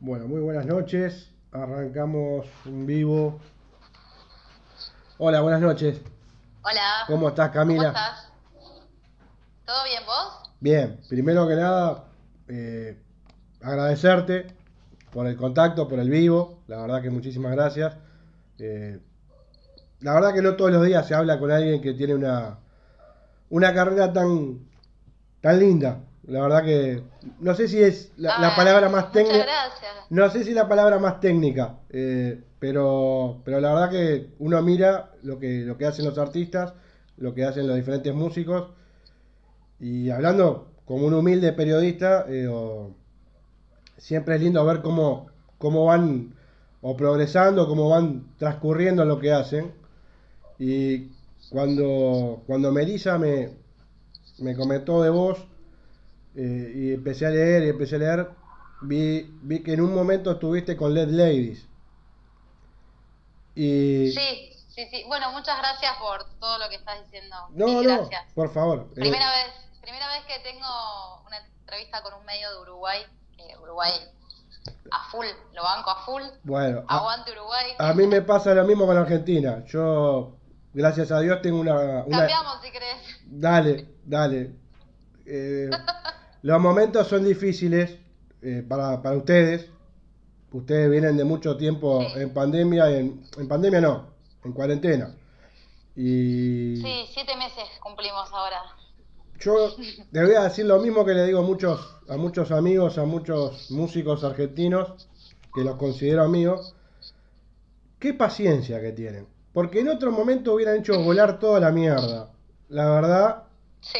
Bueno, muy buenas noches. Arrancamos un vivo. Hola, buenas noches. Hola. ¿Cómo estás, Camila? ¿Cómo estás? ¿Todo bien vos? Bien, primero que nada, eh, agradecerte por el contacto, por el vivo. La verdad que muchísimas gracias. Eh, la verdad que no todos los días se habla con alguien que tiene una, una carrera tan, tan linda. La verdad que no sé si es la, la Ay, palabra más técnica. No sé si la palabra más técnica, eh, pero, pero la verdad que uno mira lo que, lo que hacen los artistas, lo que hacen los diferentes músicos, y hablando como un humilde periodista, eh, o- siempre es lindo ver cómo, cómo van o progresando, cómo van transcurriendo lo que hacen. Y cuando, cuando Melissa me, me comentó de vos, eh, y empecé a leer y empecé a leer, vi, vi que en un momento estuviste con Led Ladies. Y... Sí, sí, sí. Bueno, muchas gracias por todo lo que estás diciendo. No, no, por favor. eh, Primera vez, primera vez que tengo una entrevista con un medio de Uruguay, que Uruguay a full, lo banco a full. bueno, a, Aguante Uruguay. a mí me pasa lo mismo con Argentina. Yo, gracias a Dios, tengo una... una- Cambiamos si querés. Dale, dale. Eh, los momentos son difíciles eh, para, para ustedes. Ustedes vienen de mucho tiempo Sí. en pandemia, en, en pandemia no, en cuarentena. Y Sí, siete meses cumplimos ahora. yo le voy a decir lo mismo que le digo a muchos, a muchos amigos, a muchos músicos argentinos, que los considero amigos. Qué paciencia que tienen. Porque en otro momento hubieran hecho volar toda la mierda. La verdad, Sí,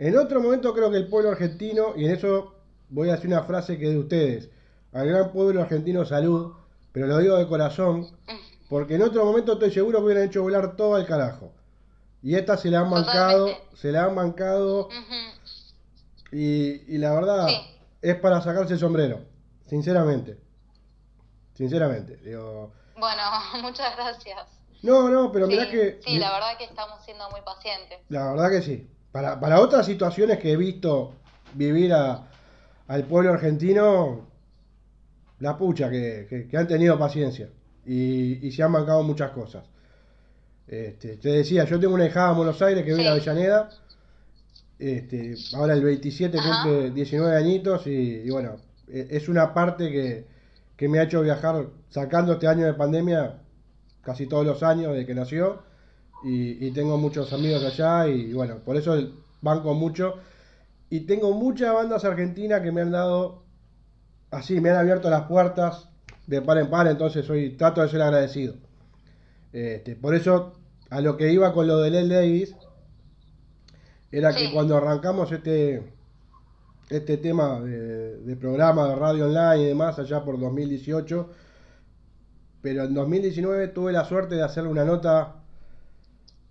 En otro momento creo que el pueblo argentino, y en eso voy a decir una frase que es de ustedes, al gran pueblo argentino salud, pero lo digo de corazón, porque en otro momento estoy seguro que hubieran hecho volar todo al carajo. Y esta se la han bancado, Totalmente. se la han bancado, y, y la verdad Sí. es para sacarse el sombrero, sinceramente. Sinceramente. Digo, Bueno, muchas gracias. no, no, pero Sí, mirá que... sí, la verdad que estamos siendo muy pacientes. La verdad que sí. Para, para otras situaciones que he visto vivir a- al pueblo argentino, la pucha, que, que- que han tenido paciencia y, y se han bancado muchas cosas. Este, te decía, yo tengo una hijada en Buenos Aires que vive en. Avellaneda. Este, ahora el 27 Ajá. cumple 19 añitos y, y bueno, e- es una parte que, que me ha hecho viajar, sacando este año de pandemia, casi todos los años desde que nació y, y tengo muchos amigos allá y bueno, por eso banco mucho. Y tengo muchas bandas argentinas que me han dado, así, me han abierto las puertas de par en par, entonces soy, trato de ser agradecido. Este, por eso, a lo que iba con lo de Led Davis, era que cuando arrancamos este, este tema de, de programa de radio online y demás, allá por 2018, pero en 2019 tuve la suerte de hacerle una nota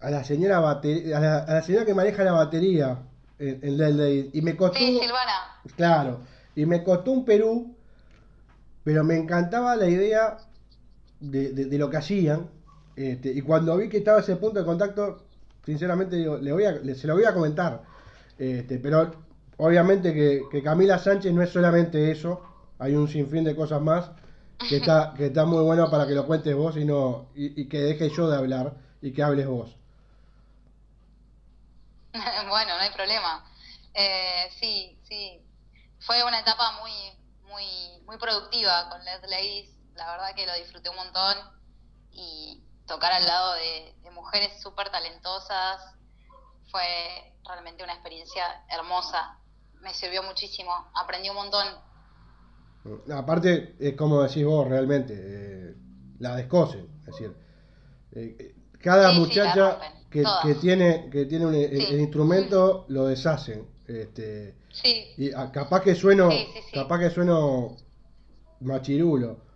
a la señora bate- a la, a la señora que maneja la batería en, en y me costó Sí, Silvana. claro y me costó un Perú pero me encantaba la idea de, de- de lo que hacían este, y cuando vi que estaba ese punto de contacto sinceramente digo, le voy a, le- se lo voy a comentar este, pero obviamente que, que Camila Sánchez no es solamente eso hay un sinfín de cosas más que está, que está muy bueno para que lo cuentes vos y, no, y, y que deje yo de hablar y que hables vos bueno, no hay problema. Eh, sí, sí. Fue una etapa muy, muy, muy productiva con Led Ladies. La verdad que lo disfruté un montón. Y tocar al lado de, de mujeres súper talentosas fue realmente una experiencia hermosa. Me sirvió muchísimo. Aprendí un montón. Aparte, es como decís vos realmente, eh, la descosen. Es decir, eh, eh, cada Sí, muchacha que, tiene, que tiene un, el- Sí. el instrumento lo deshacen. Este, Sí, y ah, capaz que sueno, sí. capaz que sueno machirulo.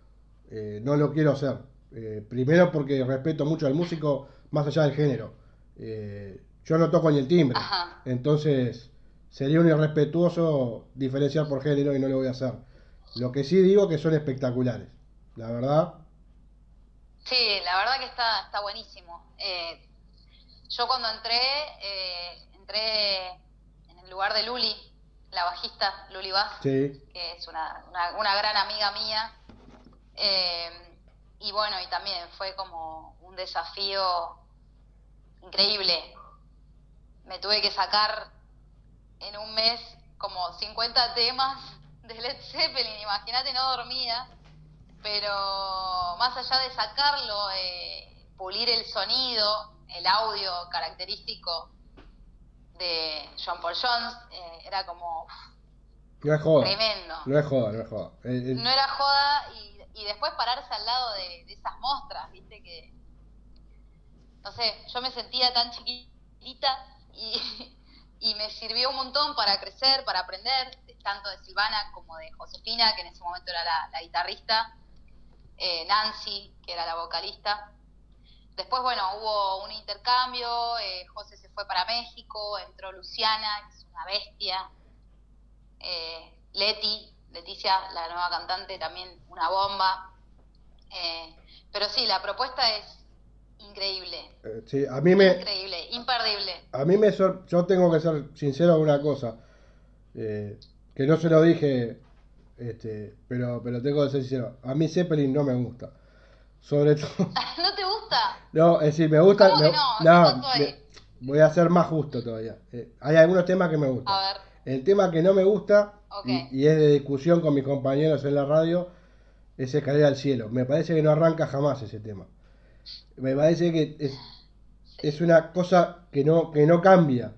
eh, no lo quiero hacer. Eh, primero porque respeto mucho al músico más allá del género. Eh, yo no toco ni el timbre. Ajá. Entonces sería un irrespetuoso diferenciar por género y no lo voy a hacer. Lo que sí digo que son espectaculares. La verdad. Sí, la verdad que está, está buenísimo. Eh, yo cuando entré, eh, entré en el lugar de Luli, la bajista Luli Bass, Sí. que es una, una, una gran amiga mía. Eh, y bueno, y también fue como un desafío increíble. Me tuve que sacar en un mes como 50 temas de Led Zeppelin, imagínate, no dormía, pero más allá de sacarlo, eh, pulir el sonido, el audio característico de John Paul Jones, eh, era como No es joda. tremendo. No es joda, no es joda. No era joda y, y después pararse al lado de, de esas mostras, viste que, no sé, yo me sentía tan chiquitita y, y me sirvió un montón para crecer, para aprender, de- tanto de Silvana como de Josefina, que en ese momento era la, la guitarrista, eh, Nancy, que era la vocalista. Después, bueno, hubo un intercambio, eh, José se fue para México, entró Luciana, que es una bestia, eh, Leti, Leticia, la nueva cantante, también una bomba. Eh, pero sí, la propuesta es increíble, eh, sí, a mí me, increíble, imperdible. a mí me sor- yo tengo que ser sincero en una cosa, eh, que no se lo dije, este, pero, pero tengo que ser sincero. A mí Zeppelin no me gusta. Sobre todo, ¿No te gusta? no, es decir, me gusta. ¿Cómo que me- no? no, voy a ser más justo todavía. Eh, hay algunos temas que me gustan. A ver, El tema que no me gusta y, y es de discusión con mis compañeros en la radio es Escalera al Cielo. Me parece que no arranca jamás ese tema. Me parece que es, es una cosa que no, que no cambia.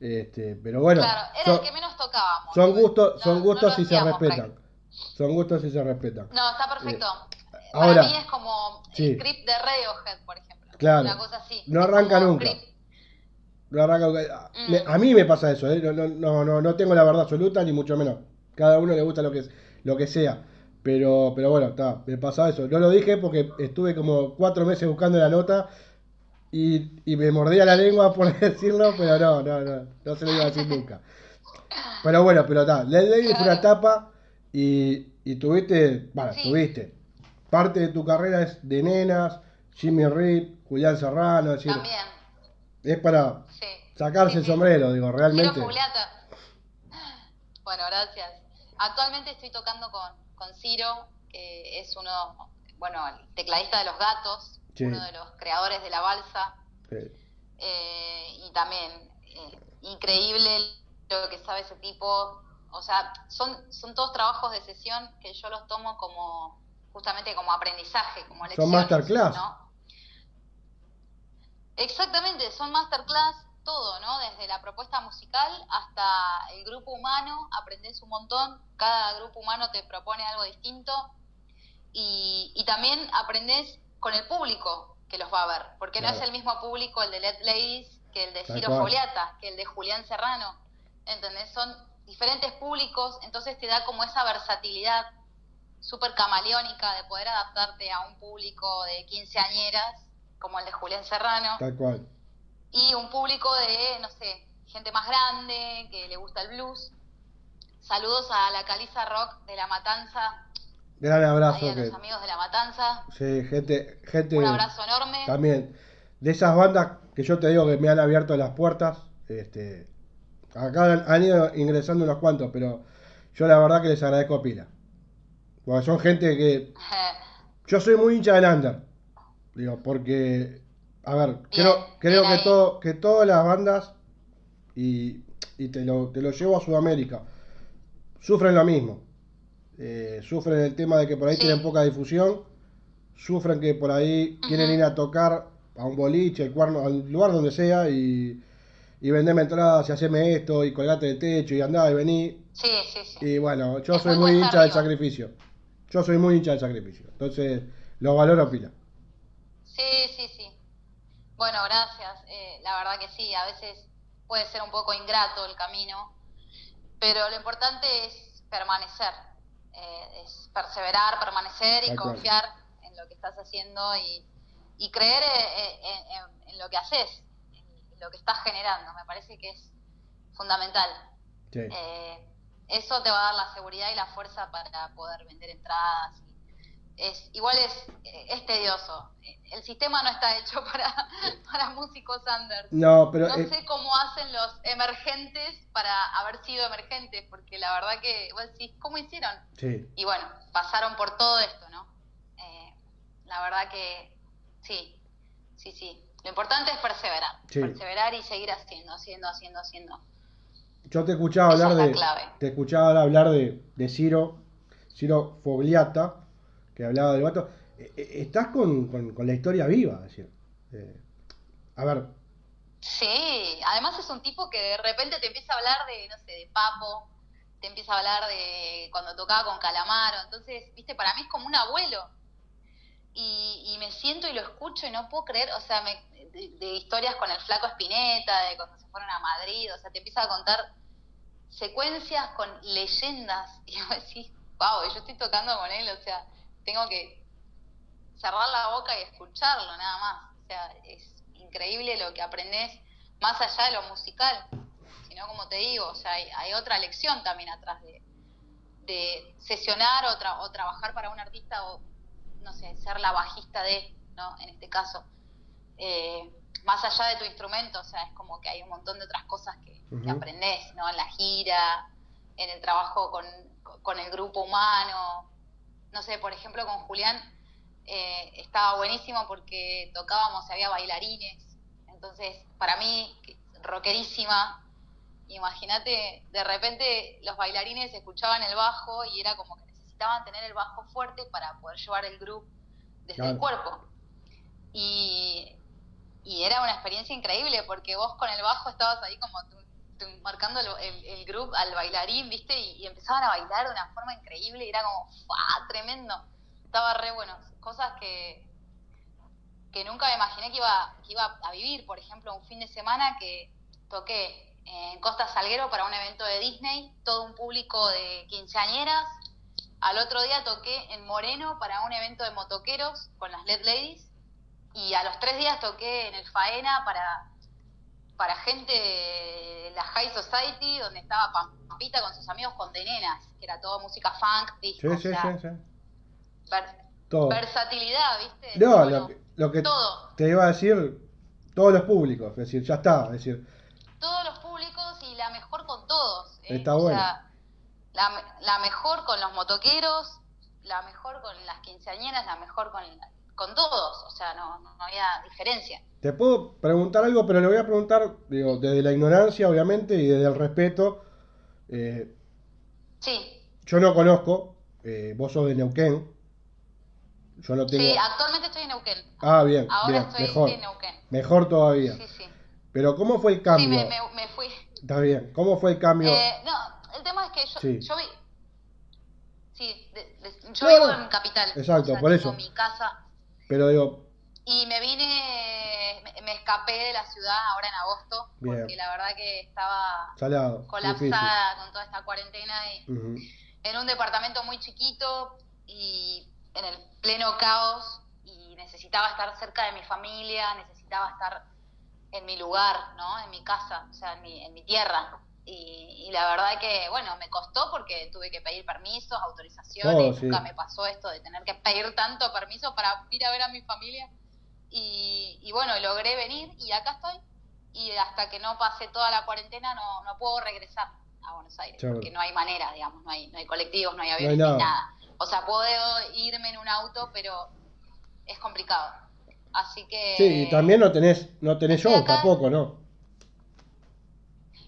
Este, pero bueno, claro, era son, el que menos tocábamos. son gustos, No- son no gustos si se respetan. Son gustos si se respetan. No, está perfecto. Ahora- Para mí es como Sí. el script de Radiohead, por ejemplo. Claro. Una cosa así. No arranca nunca. No arranca- Mm. me- a mí me pasa eso, ¿eh? no, no, no, no, tengo la verdad absoluta ni mucho menos. Cada uno le gusta lo que, lo que sea. Pero, pero bueno, está, me pasa eso. No lo dije porque estuve como cuatro meses buscando la nota y, y me mordía la lengua por decirlo, pero no, no, no, no se lo iba a decir nunca. Pero bueno, pero está, Led Lady fue una etapa y, y tuviste, bueno, Sí. tuviste. Parte de tu carrera es de nenas, Jimmy Reed, Julián Serrano, es decir, También, es para sí. sacarse Sí, el sí. sombrero, digo, realmente. Bueno, gracias. Actualmente estoy tocando con, con Ciro, que es uno, bueno, el tecladista de Los Gatos, uno de los creadores de la balsa, eh, y también eh, increíble lo que sabe ese tipo. O sea, son, son todos trabajos de sesión que yo los tomo como justamente como aprendizaje, como Son lecciones. masterclass. ¿no? Exactamente, son masterclass todo, ¿no? Desde la propuesta musical hasta el grupo humano, aprendes un montón, cada grupo humano te propone algo distinto y, y también aprendes con el público que los va a ver, porque no es el mismo público el de Led Ladies que el de Tal Ciro cual. Foliata, que el de Julián Serrano, ¿entendés? Son diferentes públicos, entonces te da como esa versatilidad súper camaleónica de poder adaptarte a un público de quinceañeras como el de Julián Serrano tal cual. y un público de, no sé, gente más grande que le gusta el blues. Saludos a la Caliza Rock de La Matanza, Gran ahí abrazo a que los amigos de La Matanza. sí, gente, gente Un abrazo enorme. también de esas bandas que yo te digo que me han abierto las puertas, este acá han, han ido ingresando unos cuantos, pero yo la verdad que les agradezco pila. Son gente que yo soy muy hincha del under. Digo, porque a ver, creo creo que todo que todas las bandas y, y te lo te lo llevo a Sudamérica sufren lo mismo. Eh, sufren el tema de que por ahí Sí. tienen poca difusión, sufren que por ahí quieren ir a tocar a un boliche, al, cuerno, al lugar donde sea y, y venderme entradas y hacerme esto y colgate del techo y andá y vení. Sí, sí, sí. Y bueno, yo soy muy hincha del sacrificio. Yo soy muy hincha del sacrificio. Entonces, lo valoro pila. Sí, sí, sí. Bueno, gracias. Eh, la verdad que sí, a veces puede ser un poco ingrato el camino, pero lo importante es permanecer, eh, es perseverar, permanecer y confiar en lo que estás haciendo y, y creer eh, en, en- en lo que haces, en lo que estás generando. Me parece que es fundamental. Sí. Eh, eso te va a dar la seguridad y la fuerza para poder vender entradas es igual es, es tedioso. El sistema no está hecho para, para músicos under. No, pero... No sé cómo hacen los emergentes para haber sido emergentes, porque la verdad que, vos decís, ¿cómo hicieron? Sí. Y bueno, pasaron por todo esto, ¿no? Eh, la verdad que sí, sí, sí. Lo importante es perseverar, Sí. perseverar y seguir haciendo, haciendo, haciendo, haciendo. Yo te escuchaba Esa hablar es de... Te escuchaba hablar de, de Ciro, Ciro Fogliata, que hablaba del vato. Eh, eh, Estás con, con, con la historia viva, es decir. eh, a ver, Sí, además es un tipo que de repente te empieza a hablar de, no sé, de Papo, te empieza a hablar de cuando tocaba con Calamaro, entonces, viste, para mí es como un abuelo. Y, y me siento y lo escucho y no puedo creer, o sea, me- de, historias con el flaco Espineta, de cuando se fueron a Madrid, o sea, te empieza a contar secuencias con leyendas y vos decís, wow, yo estoy tocando con él, o sea, tengo que cerrar la boca y escucharlo nada más. O sea, es increíble lo que aprendes más allá de lo musical, sino como te digo, o sea, hay, hay otra lección también atrás de, de sesionar o, tra- o trabajar para un artista o, no sé, ser la bajista de, ¿no? En este caso. Eh, más allá de tu instrumento, o sea, es como que hay un montón de otras cosas que, aprendes, ¿no? En la gira, en el trabajo con, con el grupo humano. No sé, por ejemplo, con Julián eh, estaba buenísimo porque tocábamos había bailarines. Entonces, para mí, rockerísima, imagínate, de repente los bailarines escuchaban el bajo y era como que necesitaban tener el bajo fuerte para poder llevar el grupo desde el cuerpo. Y, y era una experiencia increíble porque vos con el bajo estabas ahí como tú- tú marcando el, el, el groove al bailarín, ¿viste? Y, y empezaban a bailar de una forma increíble y era como, ¡fua! Tremendo. Estaba re bueno. Cosas que, que nunca me imaginé que iba, que iba a vivir. Por ejemplo, un fin de semana que toqué en Costa Salguero para un evento de Disney, todo un público de quinceañeras. Al otro día toqué en Moreno para un evento de motoqueros con las LED Ladies. Y a los tres días toqué en el Faena para, para gente de la High Society, donde estaba Pampita con sus amigos con de nenas, que era todo música funk, disco, sí, sí, sí, sí. ver- Todo. versatilidad, ¿viste? No, Bueno, lo que, lo que todo. te iba a decir, todos los públicos, es decir, ya está, es decir, todos los públicos y la mejor con todos. ¿eh? Está O bueno. sea, la, la mejor con los motoqueros, la mejor con las quinceañeras, la mejor con, con todos. O sea, no, no había diferencia. te puedo preguntar algo, pero le voy a preguntar, digo, desde la ignorancia, obviamente, y desde el respeto. Eh, Sí, yo no conozco, eh, vos sos de Neuquén, yo no tengo... sí, actualmente estoy en Neuquén. Ah, bien, Ahora bien, estoy mejor, en Neuquén. mejor todavía. Sí, sí. Pero ¿cómo fue el Sí, cambio? me, me, me fui. Está bien, ¿cómo fue el cambio? Eh, no, el tema es que yo, Sí. yo vi... Sí, de- de- yo vivo en Capital. Exacto, o sea, por eso. mi casa Pero digo, Y me vine, me, me escapé de la ciudad ahora en agosto, Bien. porque la verdad que estaba salado, difícil. colapsada con toda esta cuarentena y en un departamento muy chiquito y en el pleno caos y necesitaba estar cerca de mi familia, necesitaba estar en mi lugar, ¿no? En mi casa, o sea, en mi, en mi tierra. Y, y la verdad que, bueno, me costó porque tuve que pedir permisos, autorizaciones, sí. nunca me pasó esto de tener que pedir tanto permiso para ir a ver a mi familia. Y, y bueno, logré venir y acá estoy. Y hasta que no pase toda la cuarentena no, no puedo regresar a Buenos Aires, Claro. porque no hay manera, digamos, no hay, no hay colectivos, no hay aviones, no hay nada. nada. O sea, puedo irme en un auto, pero es complicado. Así que... Sí, y también no tenés, no tenés acá. tampoco, ¿no?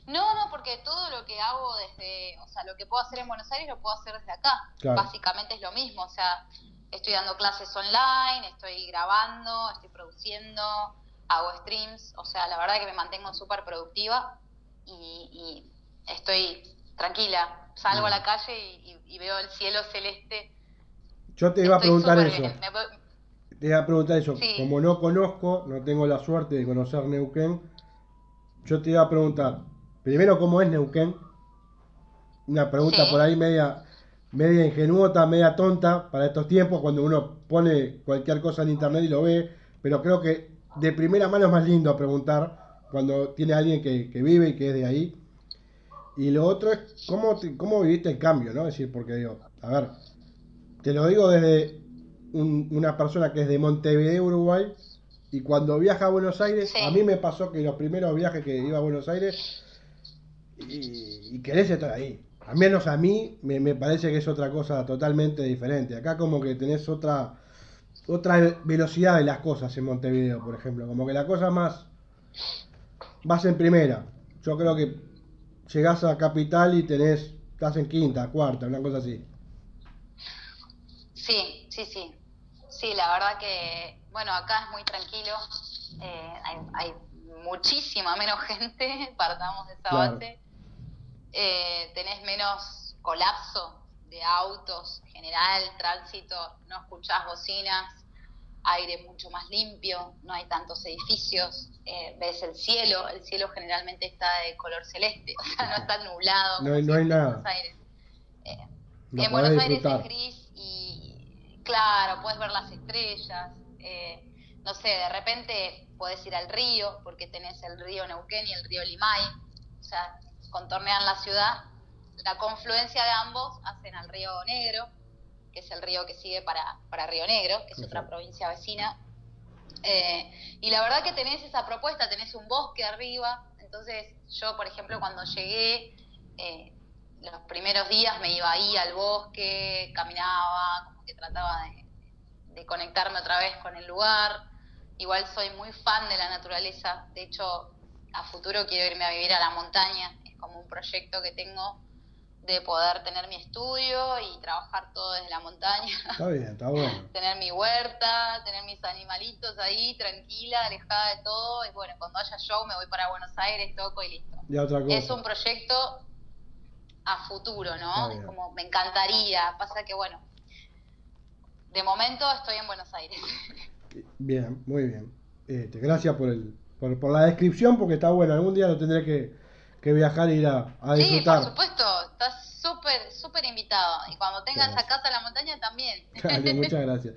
No, no, porque todo lo que hago desde, o sea, lo que puedo hacer en Buenos Aires lo puedo hacer desde acá. Claro. Básicamente es lo mismo, o sea, estoy dando clases online, estoy grabando, estoy produciendo, hago streams, o sea, la verdad que me mantengo súper productiva y, y estoy tranquila. Salgo a la calle y, veo el cielo celeste. Yo te iba a preguntar eso. Me Te iba a preguntar eso. Sí. Como no conozco, no tengo la suerte de conocer Neuquén, yo te iba a preguntar, primero, ¿cómo es Neuquén? Una pregunta Sí. por ahí media, media ingenuota, media tonta para estos tiempos, cuando uno pone cualquier cosa en internet y lo ve, pero creo que de primera mano es más lindo preguntar cuando tiene alguien que, que vive y que es de ahí. Y lo otro es cómo, te- cómo viviste el cambio, ¿no? Es decir, porque digo, a ver, te lo digo desde una persona que es de Montevideo, Uruguay, y cuando viaja a Buenos Aires, a mí me pasó que los primeros viajes que iba a Buenos Aires, y, y querés estar ahí. Al menos a mí me, me, parece que es otra cosa totalmente diferente. Acá como que tenés otra otra velocidad de las cosas en Montevideo, por ejemplo. Como que la cosa más... Vas en primera. Yo creo que llegás a Capital y tenés... Estás en quinta, cuarta, una cosa así. Sí, sí, sí. Sí, la verdad que, bueno, acá es muy tranquilo. Eh, hay, muchísima menos gente, partamos de esa base. Eh, tenés menos colapso de autos, general, tránsito, no escuchás bocinas, aire mucho más limpio, no hay tantos edificios, eh, ves el cielo, el cielo generalmente está de color celeste, o sea, no está nublado. No, hay, no hay nada. Buenos Aires. Eh, en Buenos Aires es gris y, claro, puedes ver las estrellas, eh, no sé, de repente puedes ir al río, porque tenés el río Neuquén y el río Limay, o sea, contornean la ciudad, la confluencia de ambos hacen al río Negro, que es el río que sigue para, para Río Negro, que es otra provincia vecina. Eh, y la verdad que tenés esa propuesta, tenés un bosque arriba, entonces yo, por ejemplo, cuando llegué, eh, los primeros días me iba ahí al bosque, caminaba, como que trataba de, de conectarme otra vez con el lugar. Igual soy muy fan de la naturaleza, de hecho, a futuro quiero irme a vivir a la montaña, como un proyecto que tengo de poder tener mi estudio y trabajar todo desde la montaña. Está bien, está bueno. tener mi huerta, tener mis animalitos ahí, tranquila, alejada de todo. Y bueno, cuando haya show me voy para Buenos Aires, toco y listo. Y otra cosa. Es un proyecto a futuro, ¿no? Es como, me encantaría. Pasa que, bueno, de momento estoy en Buenos Aires. Bien, muy bien. Este, gracias por, el, por, por la descripción, porque está bueno. Algún día lo tendré que que viajar e ir a, disfrutar. Sí, por supuesto, estás súper, súper invitado. Y cuando tengas esa casa la montaña también. muchas gracias.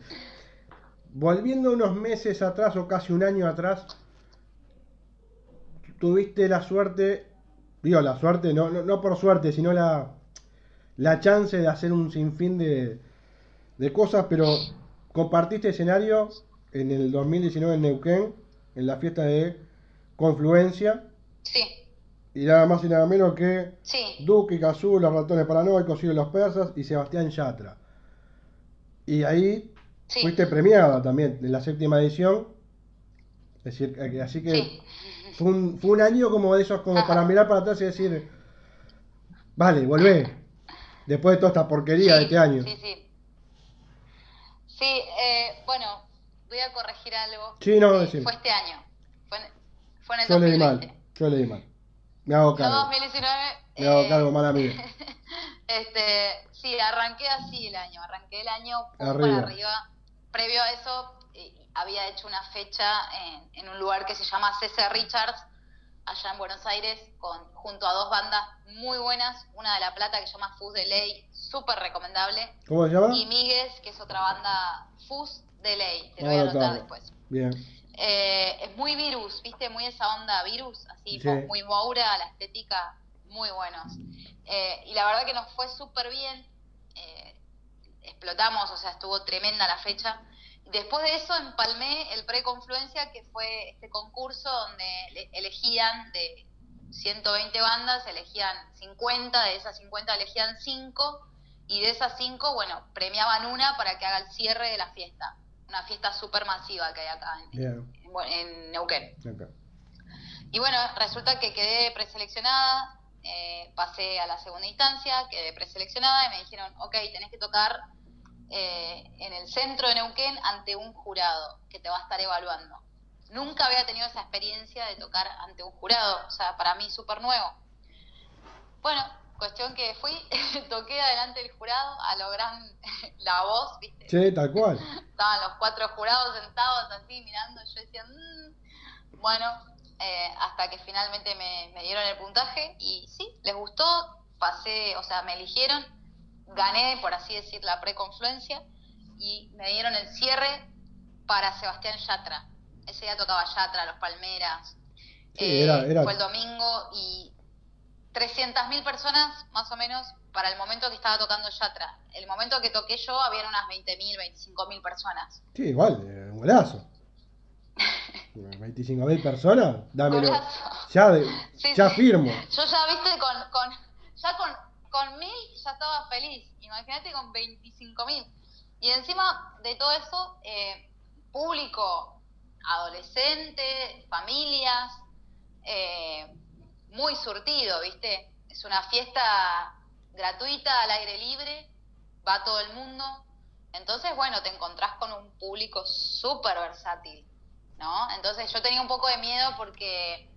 Volviendo unos meses atrás o casi un año atrás, tuviste la suerte, digo la suerte, no, no, por suerte, sino la, la chance de hacer un sinfín de, de cosas, pero compartiste escenario en el 2019 en Neuquén, en la fiesta de Confluencia. Sí y nada más y nada menos que Duque, Cazú, los ratones paranoicos, y los persas y Sebastián Yatra. Y ahí fuiste premiada también en la séptima edición. Es decir, eh, así que fue, un, fue un año como de esos, como para mirar para atrás y decir, vale, volvé. Después de toda esta porquería de este año. Sí, sí. Sí, eh, bueno, voy a corregir algo. Sí, no, eh, Fue este año. Fue en, fue en el Yo leí mal. Yo leí mal. Me hago cargo. 2019. Me hago cargo, mala mía. este, sí, arranqué así el año. Arranqué el año arriba. para arriba. Previo a eso, eh, había hecho una fecha en, en, un lugar que se llama C.C. Richards, allá en Buenos Aires, con, junto a dos bandas muy buenas. Una de La Plata que se llama Fuzz de Ley, súper recomendable. ¿Cómo se llama? Y Migues, que es otra banda Fuzz de Ley. Te lo voy a anotar después. Bien. Eh, es muy virus, ¿viste? Muy esa onda virus, así muy Moura, la estética, muy buenos. Eh, y la verdad que nos fue súper bien, eh, explotamos, o sea, estuvo tremenda la fecha. Después de eso empalmé el Preconfluencia, que fue este concurso donde elegían de 120 bandas, elegían 50, de esas 50 elegían 5, y de esas 5, bueno, premiaban una para que haga el cierre de la fiesta una fiesta súper masiva que hay acá en, Neuquén. Y bueno, resulta que quedé preseleccionada, eh, pasé a la segunda instancia, quedé preseleccionada y me dijeron, ok, tenés que tocar eh, en el centro de Neuquén ante un jurado que te va a estar evaluando. Nunca había tenido esa experiencia de tocar ante un jurado, o sea, para mí súper nuevo. Bueno, Cuestión que fui, toqué adelante del jurado, a lo gran la voz, ¿viste? Sí, tal cual. Estaban los cuatro jurados sentados así mirando, yo decía, mmm. bueno, eh, hasta que finalmente me, dieron el puntaje y sí, les gustó, pasé, o sea, me eligieron, gané, por así decir, la preconfluencia y me dieron el cierre para Sebastián Yatra. Ese día tocaba Yatra, Los Palmeras. Sí, era, Fue el domingo y 300.000 personas más o menos para el momento que estaba tocando Yatra. El momento que toqué yo, habían unas 20.000, 25.000 personas. Sí, igual, eh, un golazo. 25.000 personas, dámelo. Golazo. Ya, de- Sí, ya sí. firmo. Yo ya, viste, con, con, ya con, con mil ya estaba feliz. Imagínate con 25.000. Y encima de todo eso, eh, público, adolescente, familias, eh, muy surtido, ¿viste? Es una fiesta gratuita, al aire libre, va todo el mundo. Entonces, bueno, te encontrás con un público súper versátil, ¿no? Entonces yo tenía un poco de miedo porque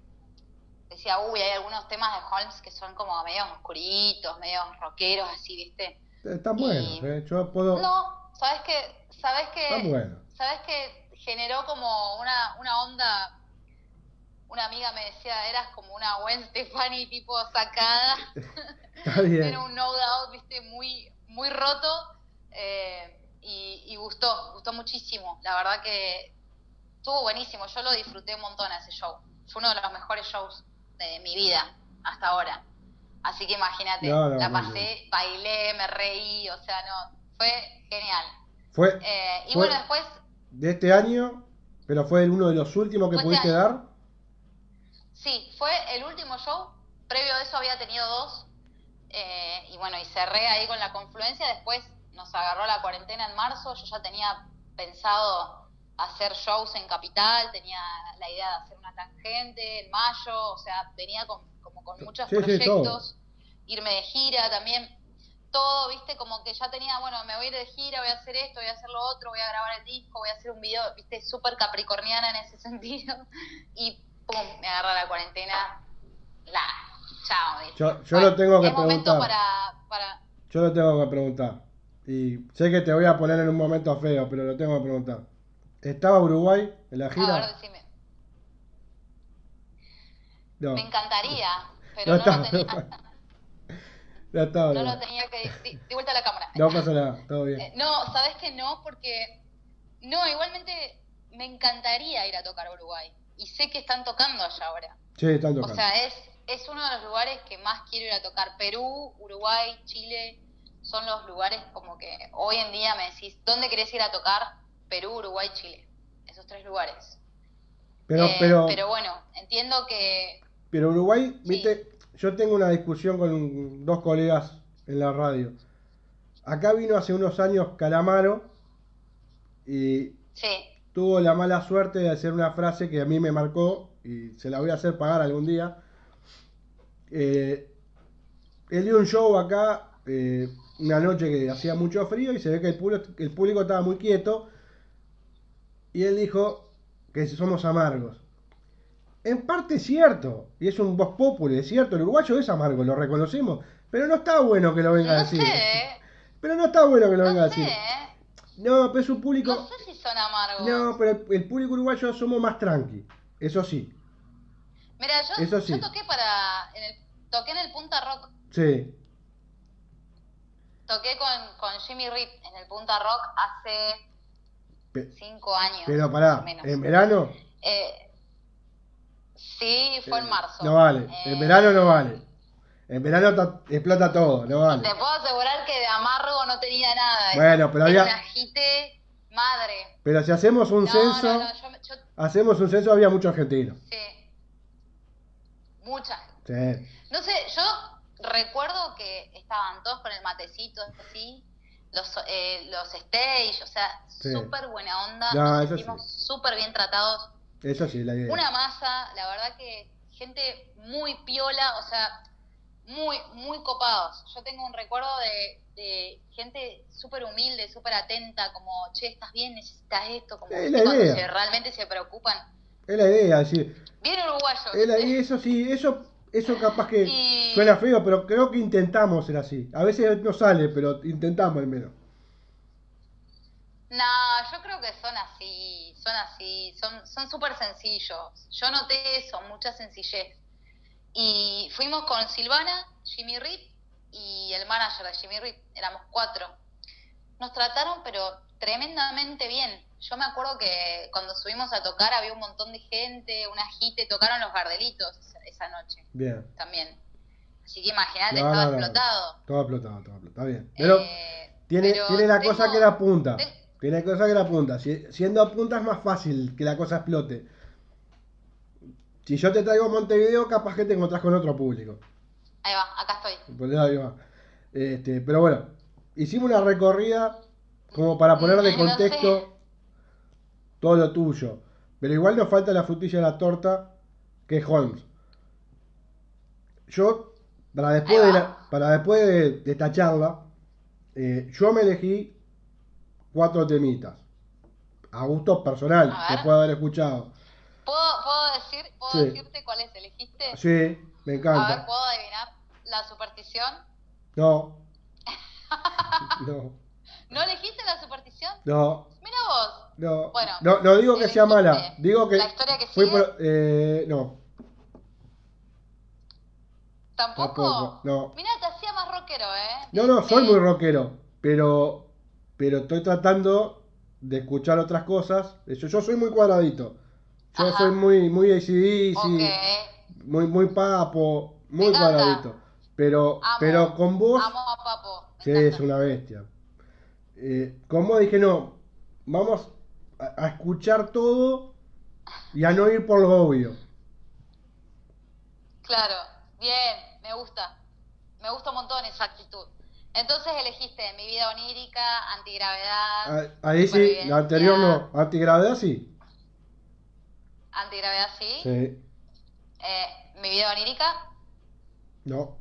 decía, uy, hay algunos temas de Holmes que son como medio oscuritos, medio rockeros, así, ¿viste? Están buenos, Y- eh, yo puedo... No, ¿sabes qué? ¿Sabes buenos. ¿Sabes que generó como una, una onda? Una amiga me decía, eras como una Gwen Stefani tipo sacada. Está bien. Era un no doubt, viste, muy, muy roto. eh, y, y gustó, gustó muchísimo. La verdad que estuvo buenísimo. Yo lo disfruté un montón ese show. Fue uno de los mejores shows de mi vida hasta ahora. Así que imagínate, No, no, la pasé, bailé, me reí, o sea, no, fue genial. Fue Eh, y Fue- bueno, después de este año, pero fue uno de los últimos que pudiste este año. dar. Sí, fue el último show. Previo a eso había tenido dos. eh, y bueno, y cerré ahí con la confluencia. Después nos agarró la cuarentena en marzo. Yo ya tenía pensado hacer shows en Capital. Tenía la idea de hacer una tangente en mayo. O sea, venía con, como con muchos Sí, sí, todo. proyectos. Irme de gira también. Todo, viste, como que ya tenía, bueno, me voy a ir de gira, voy a hacer esto, voy a hacer lo otro, voy a grabar el disco, voy a hacer un video, viste, súper capricorniana en ese sentido. Y pum, me agarra la cuarentena. La, chao. Yo- yo lo tengo que preguntar. para, para. Yo lo tengo que preguntar. Y sé que te voy a poner en un momento feo, pero lo tengo que preguntar. ¿Estaba Uruguay en la A ver, gira? decime. No. Me encantaría, pero No no, lo tenía. Ya. No no. lo tenía que. Di, di vuelta a la cámara. No pasa nada, todo bien. Eh, no, sabes que no, porque. No, igualmente me encantaría ir a tocar a Uruguay. Y sé que están tocando allá ahora. Sí, están O tocando. sea, es, es uno de los lugares que más quiero ir a tocar. Perú, Uruguay, Chile, son los lugares como que hoy en día me decís, ¿dónde querés ir a tocar? Perú, Uruguay, Chile. Esos tres lugares. pero, Eh, pero, pero bueno, entiendo que... pero Uruguay, viste, yo tengo una discusión con dos colegas en la radio. Acá vino hace unos años Calamaro y Sí, tuvo la mala suerte de hacer una frase que a mí me marcó y se la voy a hacer pagar algún día. Eh, él dio un show acá eh, una noche que hacía mucho frío y se ve que el público, el público estaba muy quieto y él dijo que somos amargos. En parte es cierto, y es un voz popular, es cierto, el uruguayo es amargo, lo reconocemos, pero no está bueno que lo venga a decir. sé, Pero no está bueno que lo venga a decir. No, pero es un público... no sé si son amargos. No, pero el, el público uruguayo somos más tranqui. Eso sí. Mira, yo, Eso sí. yo toqué para... En el, toqué en el Punta Rock, Sí. toqué con, con Jimmy Rip en el Punta Rock hace Pe- cinco años. pero pará, menos. en verano Eh, sí, fue en marzo. no vale. Eh, En verano no vale. En verano ta- explota todo, no vale. Te puedo asegurar que de amargo no tenía nada. Bueno, pero había- agite madre. Pero si hacemos un no, censo, no, no, yo, yo- hacemos un censo había muchos argentinos. sí. Muchas. Sí. No sé, yo recuerdo que estaban todos con el matecito así, los, eh, los stage, o sea, Sí. súper buena onda, No, nos sentimos súper bien tratados. Eso sí, la idea. Una masa, la verdad que gente muy piola, o sea, muy, muy copados. Yo tengo un recuerdo de, de gente súper humilde, súper atenta, como, che, ¿estás bien? ¿Necesitas esto? Como, Es cuando idea. se- realmente se preocupan. Es la idea, decir. Bien uruguayo. es la- ¿viste? y eso sí, eso, eso capaz que Y- suena feo, pero creo que intentamos ser así. A veces no sale, pero intentamos al menos. No, yo creo que son así, son así, son son súper sencillos. Yo noté eso, mucha sencillez. Y fuimos con Silvana, Jimmy Rip y el manager de Jimmy Rip, éramos cuatro. Nos trataron pero tremendamente bien. Yo me acuerdo que cuando subimos a tocar había un montón de gente, una agite, tocaron los Gardelitos esa, noche Bien. también. Así que imagínate, No, estaba no, no. explotado. Todo explotado, todo explotado. Está bien. Pero Eh, tiene, pero tiene la tengo- cosa que la punta. ten- Tiene la cosa que la punta. Si- siendo a punta es más fácil que la cosa explote. Si yo te traigo a Montevideo, capaz que te encontrás con otro público. Ahí va, acá estoy. Por ahí va. Este, pero bueno, hicimos una recorrida como para poner de lo contexto todo lo tuyo. Pero igual nos falta la frutilla de la torta, que es Holmes. Yo, para después, de, la- para después de, de esta charla, eh, yo me elegí cuatro temitas. A gusto personal, A que puedo haber escuchado. ¿Puedo, puedo, decir, ¿puedo Sí. decirte cuáles elegiste? Sí, me A ver, encanta. ¿puedo adivinar la superstición? No. No, ¿No elegiste la superstición? no. Mira vos. No, Bueno, no, no digo que sea mala, digo que la historia que sigue. eh, no, ¿Tampoco? tampoco, no. Mira, te hacía más rockero, ¿eh? No, no, soy muy rockero, pero, pero estoy tratando de escuchar otras cosas. Yo, yo soy muy cuadradito. Yo Ajá. soy muy, muy ACDC, muy, muy papo, muy cuadradito. Pero, Amo. pero con vos, Amo a Papo. sí, es una bestia. Eh, con vos dije, no, vamos a, a escuchar todo y a no ir por lo obvio. Claro, bien, me gusta. Me gusta un montón esa actitud. Entonces elegiste Mi vida onírica, Antigravedad. Ah, Ahí sí, la anterior no. Antigravedad sí. Antigravedad sí. Sí. Eh, Mi vida onírica, No.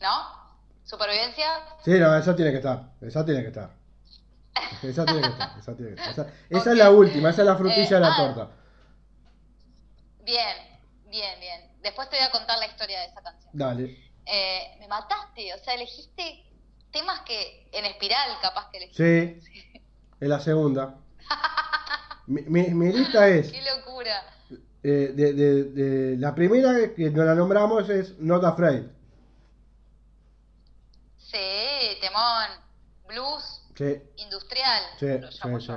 ¿no? Supervivencia. Sí, no, esa tiene que estar. Esa tiene que estar. Esa tiene que estar. Esa, tiene que estar. Esa, es la última, esa es la frutilla Eh, de la ah. torta. Bien, bien, bien. Después te voy a contar la historia de esa canción. Dale. Eh, me mataste, o sea, elegiste temas que en espiral capaz que elegiste. Sí, es la segunda. Mi, mi- mi lista es. Qué locura. Eh, de, de- de- la primera que nos la nombramos es Not Afraid. Sí, temón. Blues Sí, industrial. sí, lo sí.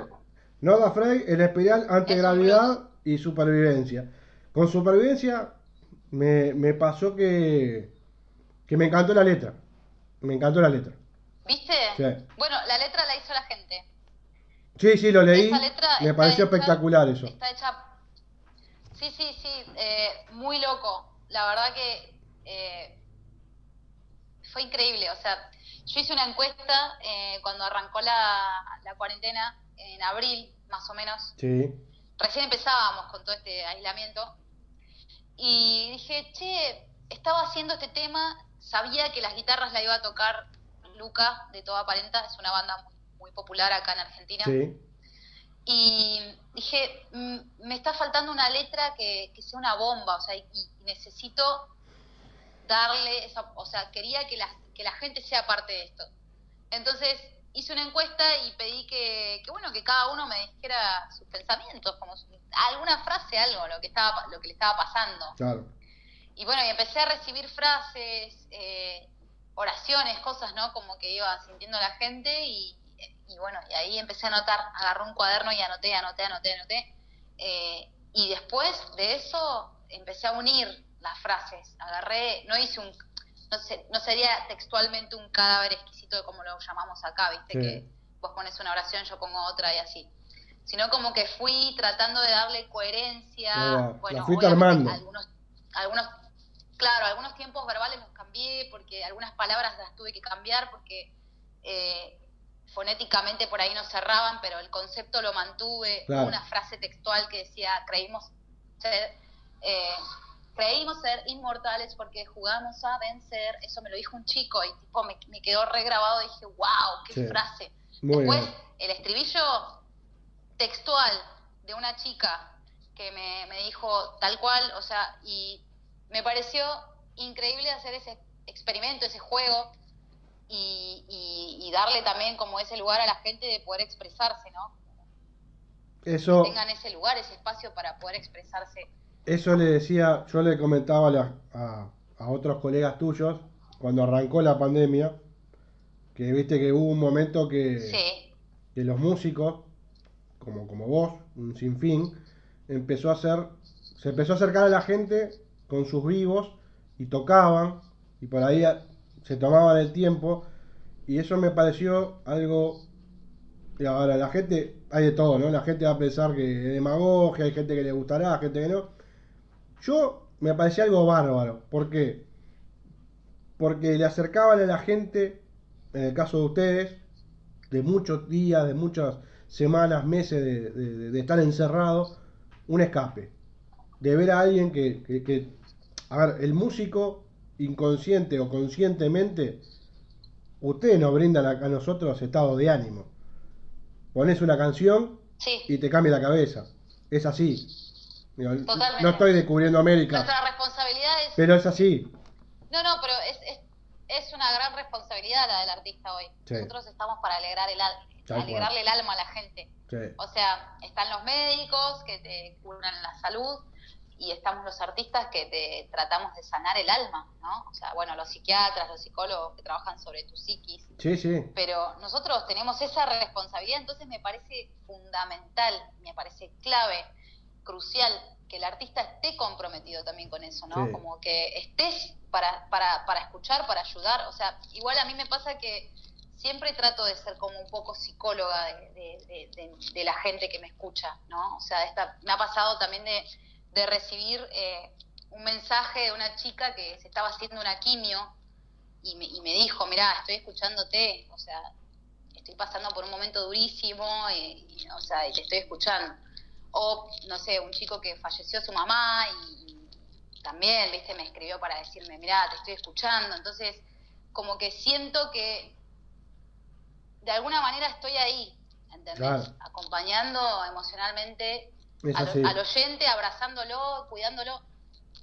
Not Afraid, el espiral, antigravidad y supervivencia. Con supervivencia me, me pasó que, que me encantó la letra. Me encantó la letra. ¿Viste? Sí. Bueno, la letra la hizo la gente. Sí, sí, lo leí. Esa letra Me pareció hecha- espectacular eso. Está hecha. Sí, sí, sí, eh, muy loco. La verdad que eh, fue increíble. O sea, yo hice una encuesta eh, cuando arrancó la, la cuarentena, en abril, más o menos. Sí, Recién empezábamos con todo este aislamiento. Y dije, che, estaba haciendo este tema, sabía que las guitarras la iba a tocar Luca de Toda Aparenta, es una banda muy, muy popular acá en Argentina. sí, Y dije, "Mm, me está faltando una letra que, que sea una bomba, o sea, y, y necesito darle esa, o sea, quería que la, que la gente sea parte de esto. Entonces hice una encuesta y pedí que, que bueno, que cada uno me dijera sus pensamientos, como su- alguna frase, algo, lo que estaba, lo que le estaba pasando. claro. Y bueno, y empecé a recibir frases, eh, oraciones, cosas, ¿no? Como que iba sintiendo la gente y, y bueno, y ahí empecé a anotar, agarré un cuaderno y anoté, anoté, anoté, anoté. Eh, y después de eso empecé a unir las frases. Agarré, no hice un, no, sé, no sería textualmente un cadáver exquisito como lo llamamos acá, ¿viste? Sí. Que vos pones una oración, yo pongo otra y así. Sino como que fui tratando de darle coherencia. Ah, bueno, obviamente armando. algunos, algunos Claro, algunos tiempos verbales los cambié porque algunas palabras las tuve que cambiar porque eh, fonéticamente por ahí no cerraban, pero el concepto lo mantuve. Claro. Una frase textual que decía, creímos ser, eh, creímos ser inmortales porque jugamos a vencer. Eso me lo dijo un chico y tipo me, me quedó regrabado y dije, wow, qué Sí. frase. Muy Después, bien. el estribillo textual de una chica que me, me dijo tal cual, o sea, y me pareció increíble hacer ese experimento, ese juego, y, y- y darle también como ese lugar a la gente de poder expresarse, ¿no? Eso, Tengan ese lugar, ese espacio para poder expresarse. eso le decía, yo le comentaba a, la- a, a otros colegas tuyos cuando arrancó la pandemia, que viste que hubo un momento que, Sí, que los músicos, como, como vos, un sinfín, empezó a hacer, se empezó a acercar a la gente con sus vivos y tocaban y por ahí se tomaban el tiempo y eso me pareció algo ahora la gente hay de todo no la gente va a pensar que es demagogia hay gente que le gustará gente que no. Yo me parecía algo bárbaro ¿por qué? porque le acercaban a la gente en el caso de ustedes de muchos días de muchas semanas meses de, estar encerrado un escape. De ver a alguien que, que a ver el músico inconsciente o conscientemente, ustedes nos brindan a, nosotros estado de ánimo. Pones una canción y te cambia la cabeza. Es así. no estoy descubriendo América. Nuestra responsabilidad es... Pero es así. No, no, pero es, es, es una gran responsabilidad la del artista hoy. Nosotros estamos para alegrar el, alegrarle el alma a la gente. O sea, están los médicos que te curan la salud, y estamos los artistas que te tratamos de sanar el alma, ¿no? O sea, bueno, los psiquiatras, los psicólogos que trabajan sobre tu psiquis. Sí, sí. Pero nosotros tenemos esa responsabilidad, entonces me parece fundamental, me parece clave, crucial, que el artista esté comprometido también con eso, ¿no? Como que estés para, para, para escuchar, para ayudar. O sea, igual a mí me pasa que siempre trato de ser como un poco psicóloga de, de, de la gente que me escucha, ¿no? O sea, esta, me ha pasado también de de recibir eh, un mensaje de una chica que se estaba haciendo una quimio y me, y me dijo, mira, estoy escuchándote, o sea, estoy pasando por un momento durísimo, y, o sea, y te estoy escuchando. O, no sé, un chico que falleció su mamá y, también, viste, me escribió para decirme, mira, te estoy escuchando. Entonces, como que siento que de alguna manera estoy ahí, ¿entendés? Acompañando emocionalmente al, oyente, abrazándolo, cuidándolo.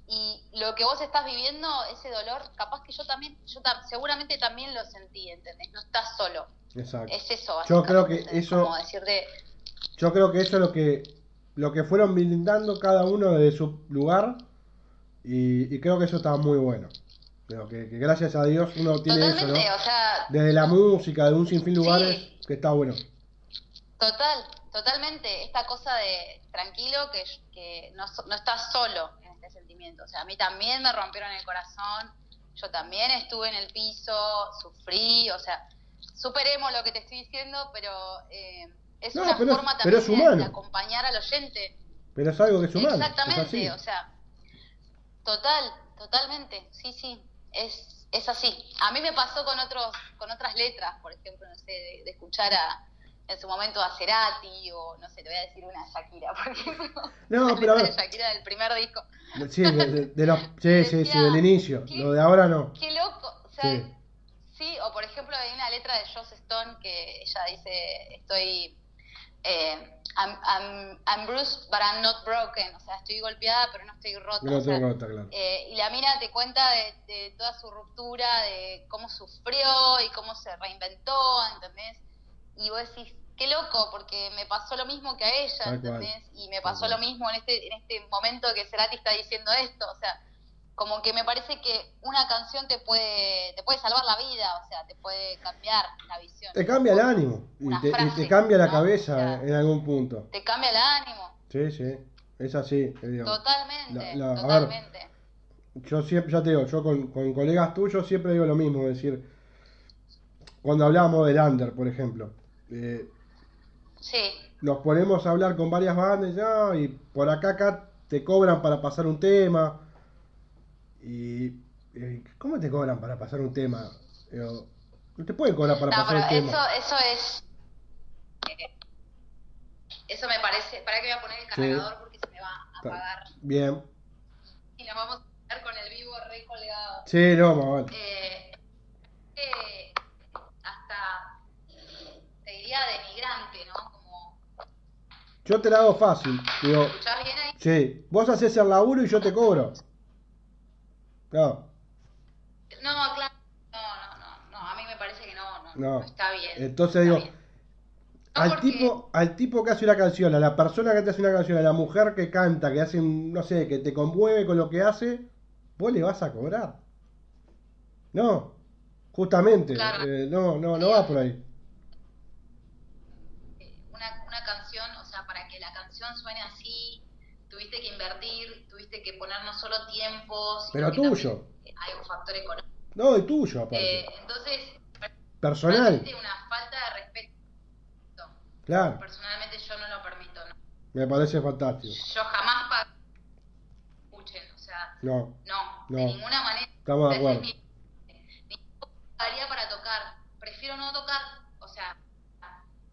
Y lo que vos estás viviendo, ese dolor, capaz que yo también, yo seguramente también lo sentí, ¿entendés? No estás solo. Exacto. Es eso. Yo creo que eso. Yo creo que eso es lo que, lo que fueron brindando cada uno desde su lugar. Y, creo que eso está muy bueno. Creo que, gracias a Dios uno tiene eso, Desde la música, de un sinfín de lugares, que está bueno. Total, totalmente. Esta cosa de tranquilo que, que no, no estás solo en este sentimiento. O sea, a mí también me rompieron el corazón, yo también estuve en el piso, sufrí, o sea, superemos lo que te estoy diciendo, pero eh, es una forma también de, acompañar al oyente. Pero es algo que es humano. Exactamente, o sea, total, totalmente, sí, sí, es, es así. A mí me pasó con otros, con otras letras, por ejemplo, no sé, de escuchar a, en su momento a Cerati o no sé, te voy a decir una Shakira, por ejemplo. No, pero de Shakira del primer disco. Sí, de, los, sí, sí, sí, del inicio. Lo de ahora no. Qué loco. O sea, sí. o por ejemplo hay una letra de Joss Stone que ella dice, estoy... Eh, I'm, I'm, I'm, bruised, but I'm not broken. O sea, estoy golpeada, pero no estoy rota. No estoy rota, claro. Eh, y la mina te cuenta de, de toda su ruptura, de cómo sufrió y cómo se reinventó, ¿entendés? Y vos decís, qué loco, porque me pasó lo mismo que a ella, ¿entendés? Y me pasó lo mismo en este, en este momento que Cerati está diciendo esto, o sea, como que me parece que una canción te puede, te puede salvar la vida, o sea, te puede cambiar la visión. Te cambia el ánimo, y te, cambia la cabeza en algún punto. Te cambia el ánimo. Sí, sí, es así. totalmente, totalmente. yo siempre, ya te digo, yo con, con colegas tuyos siempre digo lo mismo, es decir, cuando hablábamos del under, por ejemplo, eh, sí. Nos ponemos a hablar con varias bandas y por acá, acá te cobran para pasar un tema. Y, ¿Cómo te cobran para pasar un tema? no te pueden cobrar para pasar un tema. Eso, eso es. Eh, eso me parece. Para que voy a poner el cargador porque se me va a apagar. Bien. Y nos vamos a ver con el vivo recolgado. Sí, no, más vale. Eh, de migrante, ¿no? Como... Yo te la hago fácil. Digo, bien ahí? Sí, vos haces el laburo y yo te cobro. No. No, claro. No, no, no, no, a mí me parece que no, no, no. está bien. Entonces digo, al tipo, al tipo que hace una canción, a la persona que te hace una canción, a la mujer que canta, que hace, no sé, que te conmueve con lo que hace, vos le vas a cobrar. No, justamente, eh, no, no, no va por ahí. Suene así, tuviste que invertir, tuviste que poner no solo tiempos, pero tuyo. Hay un factor económico. No, y tuyo, aparte. Eh, entonces, Personal. una falta de respeto. Claro, Personalmente yo no lo permito. ¿no? me parece fantástico. Yo jamás pago. Escuchen, o sea, No, no, No. de ninguna manera. Estamos de acuerdo. mi- ni pagaría para tocar. Prefiero no tocar, o sea,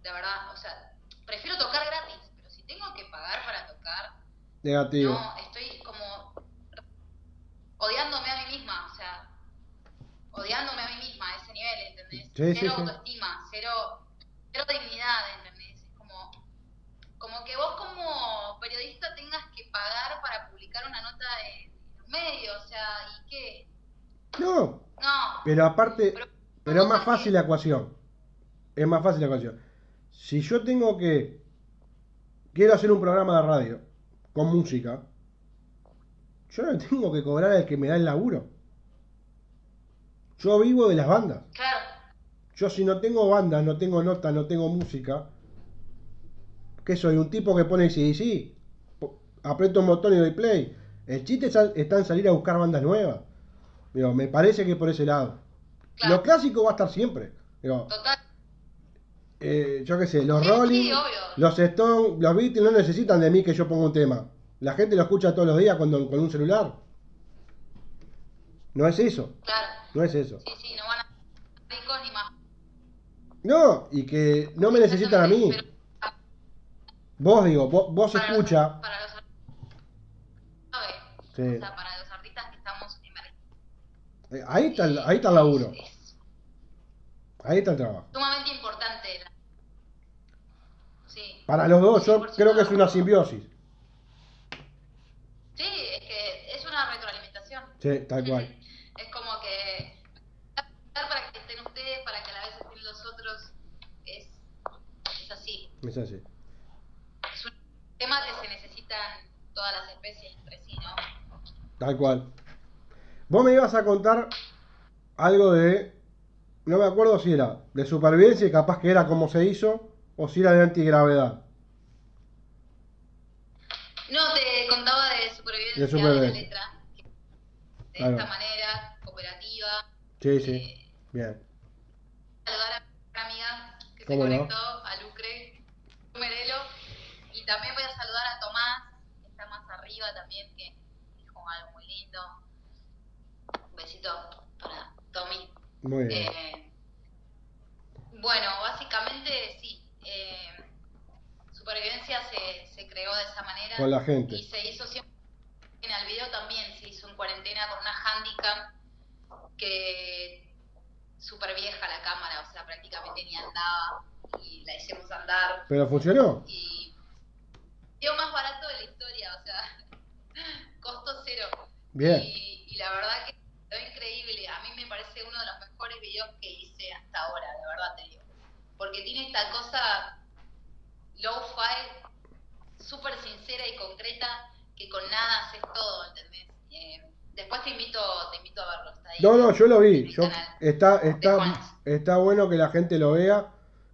de verdad, o sea, prefiero tocar gratis, tengo que pagar para tocar, negativo. no, estoy como odiándome a mí misma, o sea, odiándome a mí misma a ese nivel, ¿entendés? Sí, cero sí, sí. autoestima, cero, cero dignidad, ¿entendés? Es como, como que vos como periodista tengas que pagar para publicar una nota en un medio, o sea, ¿y qué? No, No, pero aparte, Pero- pero es más fácil la ecuación. Es más fácil la ecuación. Si yo tengo que. Quiero hacer un programa de radio con música, yo no tengo que cobrar al que me da el laburo. Yo vivo de las bandas. claro, Yo si no tengo bandas, no tengo notas, no tengo música, ¿qué soy? ¿Un tipo que pone CDC? Po- Aprieto un botón y doy play. El chiste está está en salir a buscar bandas nuevas. Digo, me parece que por ese lado. Claro. Lo clásico va a estar siempre. Digo, total, eh, yo qué sé, los Rolling, sí, los Stones, los Beatles no necesitan de mí que yo ponga un tema. La gente lo escucha todos los días cuando, con un celular. No es eso, claro, no es eso. sí, sí, no van a ser ricos ni más. No, y que no me necesitan a mí. Vos digo, vos, vos para los- escucha. Para los, ¿sabe? Sí. O sea, para los artistas que estamos en Eh, Ahí está, el, ahí está el laburo. Ahí está el trabajo. sumamente importante. Sí. Para los dos, yo 100% creo que es una simbiosis. Sí, es que es una retroalimentación. Sí, tal cual. Es como que para que estén ustedes, para que a la vez estén los otros, es, es así. Es así. Es un tema que se necesitan todas las especies entre sí, ¿no? Tal cual. Vos me ibas a contar algo de. No me acuerdo si era de supervivencia y capaz que era como se hizo, o si era de antigravedad. No, te contaba de supervivencia De de, la letra. De Claro. esta manera, cooperativa. Sí, sí. Eh, Bien. saludar a mi amiga que se ¿Cómo no? conectó, a Lucre Merelo. Y también voy a saludar a Tomás, que está más arriba también, que dijo algo muy lindo. Un besito para Tommy. Muy bien. Eh, bueno, básicamente sí. Eh, supervivencia se, se creó de esa manera. Con la gente. Y se hizo siempre. En el video también se hizo en cuarentena con una handicap que súper vieja la cámara, o sea, prácticamente ni andaba y la hicimos andar Pero funcionó. y dio más barato de la historia, o sea, costo cero. Bien. Y, y la verdad que quedó increíble. A mí me parece uno de los mejores videos que hice hasta ahora, de verdad te digo. Porque tiene esta cosa low-fi, súper sincera y concreta, que con nada haces todo, ¿entendés? Eh, después te invito, te invito a verlo. Está ahí No, no, yo lo vi. Yo, está, está, está bueno que la gente lo vea,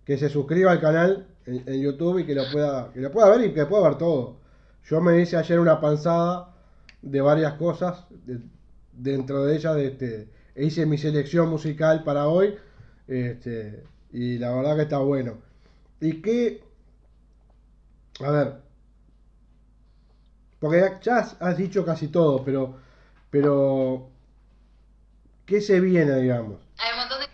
que se suscriba al canal en, en YouTube y que lo pueda, que lo pueda ver y que pueda ver todo. Yo me hice ayer una panzada de varias cosas, de- dentro de ellas de este, hice mi selección musical para hoy, este, y la verdad que está bueno. Y que, a ver, porque ya- has- dicho casi todo, pero, pero, ¿qué se viene, digamos? Hay un montón de...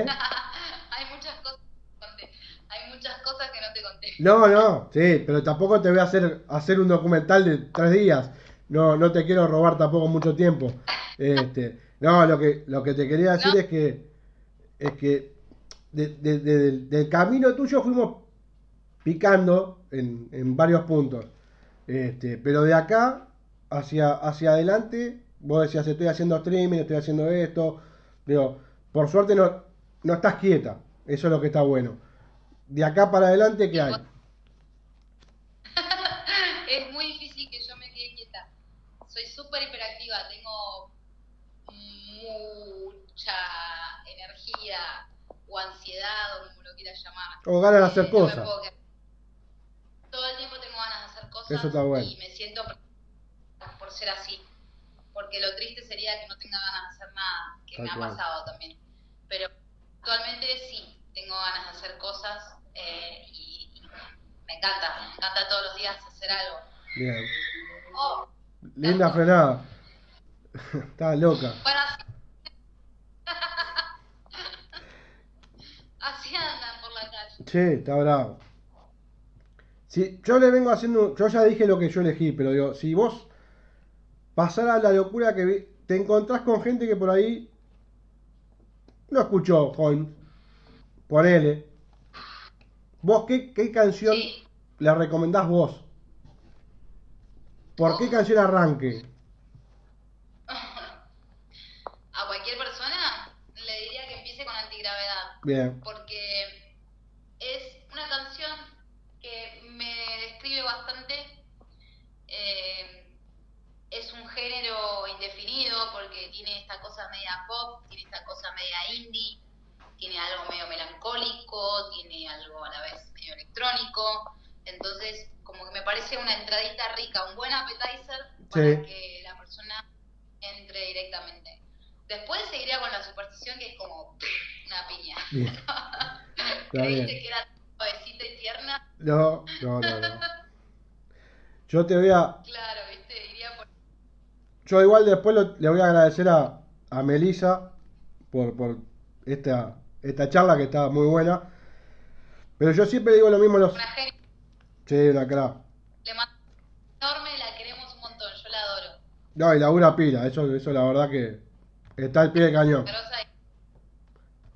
¿Eh? Hay muchas cosas que no te conté. Hay muchas cosas que no te conté. No, no, sí, pero tampoco te voy a hacer, hacer un documental de tres días. No, no te quiero robar tampoco mucho tiempo. Este, no, lo que, lo que te quería decir No. es que, es que de- de- de- del, camino tuyo fuimos picando en, en varios puntos. Este, pero de acá hacia, hacia adelante, vos decías, estoy haciendo streaming, estoy haciendo esto. Digo, por suerte no, no estás quieta. Eso es lo que está bueno. De acá para adelante, ¿qué hay? es muy difícil que yo me quede quieta. Soy súper hiperactiva, tengo mucha energía o ansiedad o como lo quieras llamar. O ganas de hacer Eh, cosas. Todo el tiempo tengo ganas de hacer cosas Eso está bueno. y me siento por ser así. porque lo triste sería que no tenga ganas de hacer nada, que Tal me ha pasado también. Pero actualmente sí, tengo ganas de hacer cosas eh, y, y me encanta, me encanta todos los días hacer algo. Bien. Oh, Linda frenada. Estaba loca. bueno. Así andan por la calle. Che, está bravo. Si yo le vengo haciendo, yo ya dije lo que yo elegí, pero digo, si vos pasara la locura que vi- te encontrás con gente que por ahí no escuchó Holmes, ponele. ¿Vos qué, qué canción Sí. le recomendás vos? ¿Por qué canción arranque? A cualquier persona le diría que empiece con antigravedad. Bien, porque es una canción que me describe bastante. eh, es un género indefinido porque tiene esta cosa media pop, tiene esta cosa media indie, tiene algo medio melancólico, tiene algo a la vez medio electrónico. Entonces, como que me parece una entradita rica, un buen appetizer para Sí. que la persona entre directamente. Después seguiría con la superstición que es como una piña. bien. ¿Creíste que era suavecita y tierna? No, no, no, no. Yo te voy a, Claro, ¿viste? Iría por... Yo igual después lo- le voy a agradecer a, a Melissa por, por esta, esta charla que está muy buena. Pero yo siempre digo lo mismo a los... una genia. Sí, una crack. Le mando enorme, la queremos un montón, yo la adoro. No, y labura pila, eso, eso la verdad que está al pie de cañón.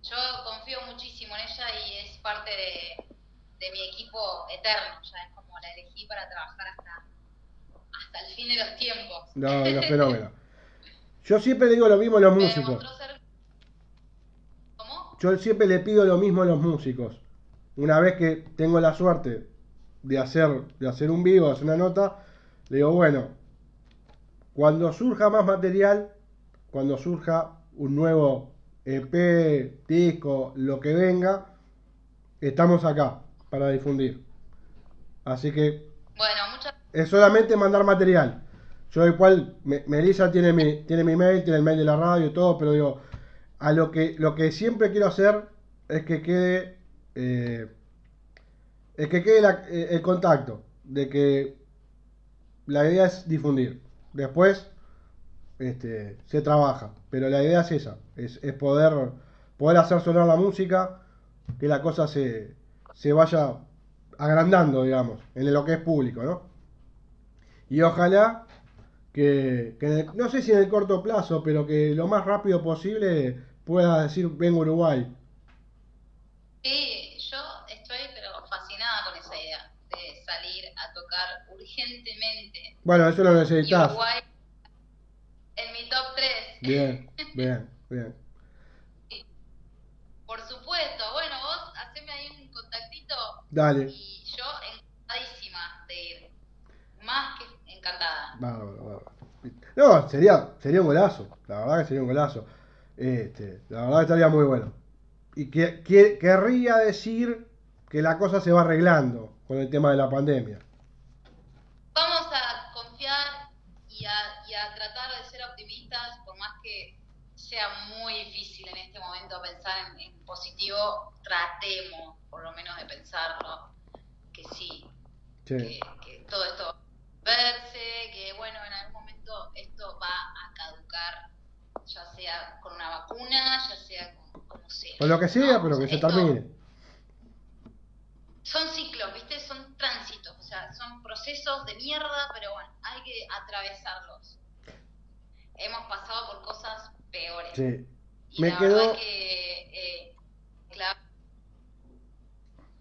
Yo confío muchísimo en ella y es parte de, de mi equipo eterno. Ya es como la elegí para trabajar hasta, hasta el fin de los tiempos. No, no, fenómeno. Yo siempre digo lo mismo a los músicos. ser... ¿Cómo? Yo siempre le pido lo mismo a los músicos. Una vez que tengo la suerte de hacer, de hacer un vivo, hacer una nota, le digo, bueno, cuando surja más material, cuando surja un nuevo EP, disco, lo que venga, estamos acá para difundir. Así que Bueno, muchas es solamente mandar material. Yo igual, Me- Melissa tiene mi, tiene mi mail, tiene el mail de la radio y todo, pero digo, a lo que, lo que siempre quiero hacer es que quede, eh, es que quede la- eh, el contacto, de que la idea es difundir. Después, este, se trabaja, pero la idea es esa, es, es poder, poder hacer sonar la música, que la cosa se, se vaya agrandando, digamos, en lo que es público, ¿no? Y ojalá que, que en el- no sé si en el corto plazo, pero que lo más rápido posible pueda decir vengo a Uruguay. Sí, yo estoy pero fascinada con esa idea de salir a tocar urgentemente. Bueno, eso lo necesitas. Uruguay top 3. Bien, bien, bien. Por supuesto. Bueno, vos haceme ahí un contactito Dale. y yo encantadísima de ir. Más que encantada. Bárbaro, bárbaro. No, sería, sería un golazo. La verdad que sería un golazo. Este, la verdad que estaría muy bueno. Y que, que- querría decir que la cosa se va arreglando con el tema de la pandemia. Vamos a confiar y a, y a tratar de ser optimistas, por más que sea muy difícil en este momento pensar en, en positivo, tratemos por lo menos de pensarlo, que sí, Sí. que, que todo esto va a verse, que bueno, en algún momento esto va a caducar, ya sea con una vacuna, ya sea con como sea. O lo que sea, ¿no? pero que se termine. son ciclos, ¿viste? Son tránsitos, o sea, son procesos de mierda, pero bueno, hay que atravesarlos. Hemos pasado por cosas peores. Sí. Y Me la quedó- verdad que, eh, claro.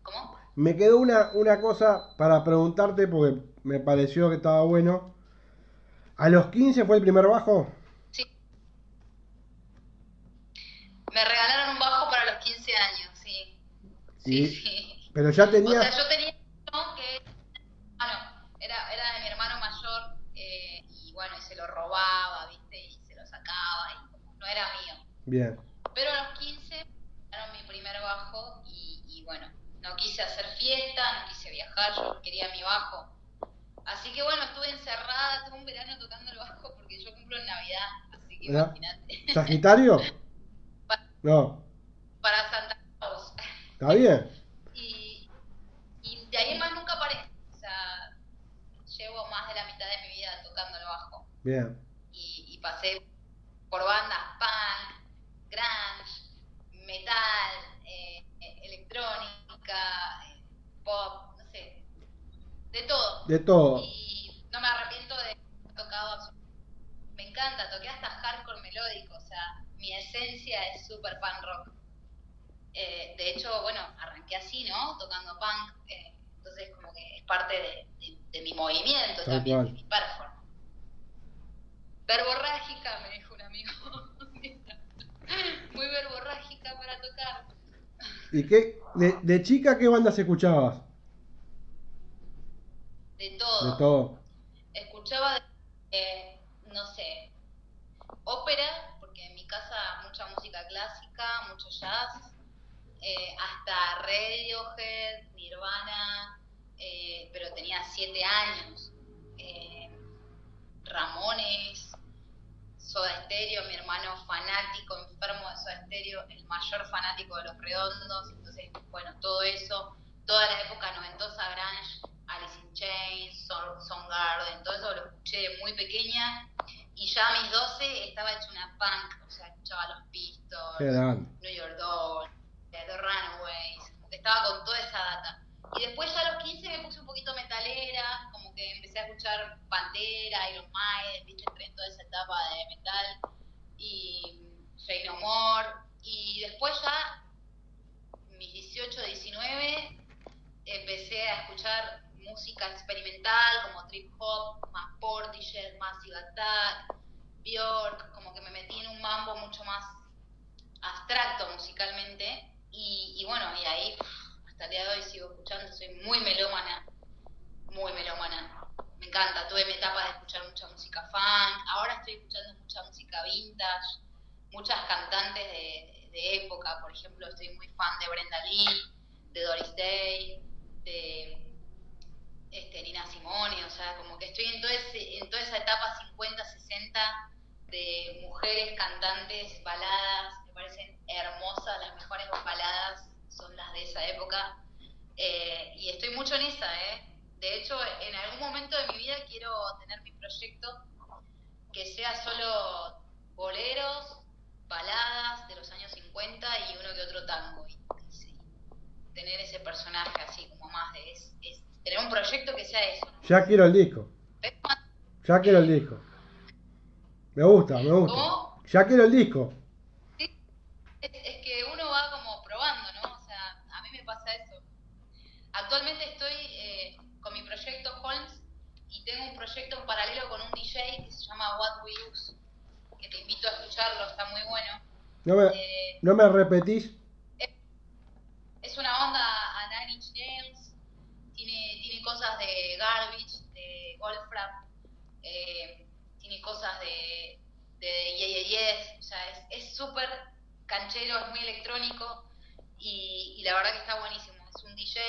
¿Cómo? Me quedó una, una cosa para preguntarte porque me pareció que estaba bueno. ¿A los 15 fue el primer bajo? Sí. Me regalaron un bajo para los 15 años, sí. Sí, sí. Pero ya O tenías... sea, yo tenía uno que ah, no, era, era de mi hermano mayor eh, y bueno, y se lo robaba, ¿viste? Y se lo sacaba y como no era mío. Bien. Pero a los 15 era mi primer bajo y, y bueno, no quise hacer fiesta, no quise viajar, yo quería mi bajo. Así que bueno, estuve encerrada todo un verano tocando el bajo porque yo cumplo en Navidad, así que ¿Ya? imagínate. ¿Sagitario? No, Para Santa Claus. está bien. Y, y de ahí en más nunca paré. O sea, llevo más de la mitad de mi vida tocando el bajo. Bien. Y, y pasé por bandas punk, grunge, metal, eh, electrónica, pop, no sé, de todo. De todo. Y no me arrepiento de haber tocado Me encanta, toqué hasta hardcore melódico, o sea, mi esencia es super punk rock. Eh, de hecho, bueno, arranqué así, ¿no? Tocando punk, eh, entonces como que es parte de, de- de mi movimiento Tal también, cual. de mi performance. Verborrágica, me dijo un amigo. Muy verborrágica para tocar. ¿Y qué? De, de chica qué bandas escuchabas? De todo. De todo. escuchaba, eh, no sé, ópera, porque en mi casa mucha música clásica, mucho jazz, eh, hasta Radiohead, Nirvana, eh, pero tenía siete años, eh, Ramones, Soda Stereo, mi hermano fanático, enfermo de Soda Stereo, el mayor fanático de Los Redondos, entonces, bueno, todo eso, toda la época noventosa grunge, Alice in Chains, Sound- Soundgarden, todo eso lo escuché de muy pequeña y ya a mis 12 estaba hecho una punk, o sea, escuchaba Los Pistols. New York Dolls, The Runaways, estaba con toda esa data. Y después ya a los 15 me puse un poquito metalera, como que empecé a escuchar Pantera, Iron Maiden, viste, entré en toda esa etapa de metal, y Fey No More, y después ya, mis 18, 19, empecé a escuchar música experimental como trip hop, más Portishead, Massive Attack, Bjork, como que me metí en un mambo mucho más abstracto musicalmente. Y, bueno, y ahí hasta el día de hoy sigo escuchando, soy muy melómana, muy melómana. Me encanta, tuve mi etapa de escuchar mucha música funk, ahora estoy escuchando mucha música vintage, muchas cantantes de, de época, por ejemplo, estoy muy fan de Brenda Lee, de Doris Day, de este, Nina Simone, o sea, como que estoy en, en toda esa etapa 50, 60 de mujeres cantantes, baladas, me parecen hermosas, las mejores baladas son las de esa época, eh, y estoy mucho en esa, ¿eh? De hecho, en algún momento de mi vida quiero tener mi proyecto que sea solo boleros, baladas de los años 50 y uno que otro tango. Y, sí, tener ese personaje así como más de... Es, es- tener un proyecto que sea eso. Ya quiero el disco. Ya quiero el disco. Me gusta, me gusta. ¿Cómo? Ya quiero el disco. Es, es que uno va como probando, ¿no? O sea, a mí me pasa eso. Actualmente estoy eh, con mi proyecto Holmes y tengo un proyecto en paralelo con un DJ que se llama What We Use, que te invito a escucharlo, está muy bueno. No me, Eh, no me repetís. es una onda a Nine Inch Nails, tiene, tiene cosas de Garbage, de Wolfram, eh, tiene cosas de, de Yeah Yeah Yes, o sea, es- es súper canchero, es muy electrónico y, y la verdad que está buenísimo. Es un DJ,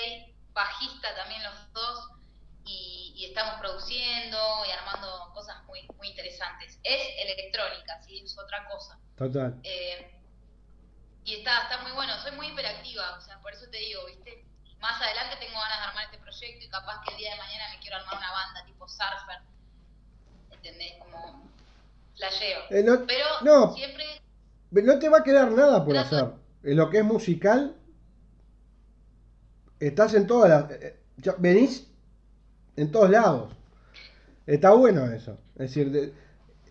bajista también los dos y, y estamos produciendo y armando cosas muy, muy interesantes. Es electrónica, sí, es otra cosa. Total. Eh, y está, está muy bueno, soy muy hiperactiva, o sea, por eso te digo, ¿viste? Más adelante tengo ganas de armar este proyecto y capaz que el día de mañana me quiero armar una banda tipo surfer, ¿entendés? Como flasheo. Eh, no, Pero no. siempre, no te va a quedar nada por hacer. En lo que es musical, estás en todas las. eh, venís en todos lados. Está bueno eso. Es decir, de-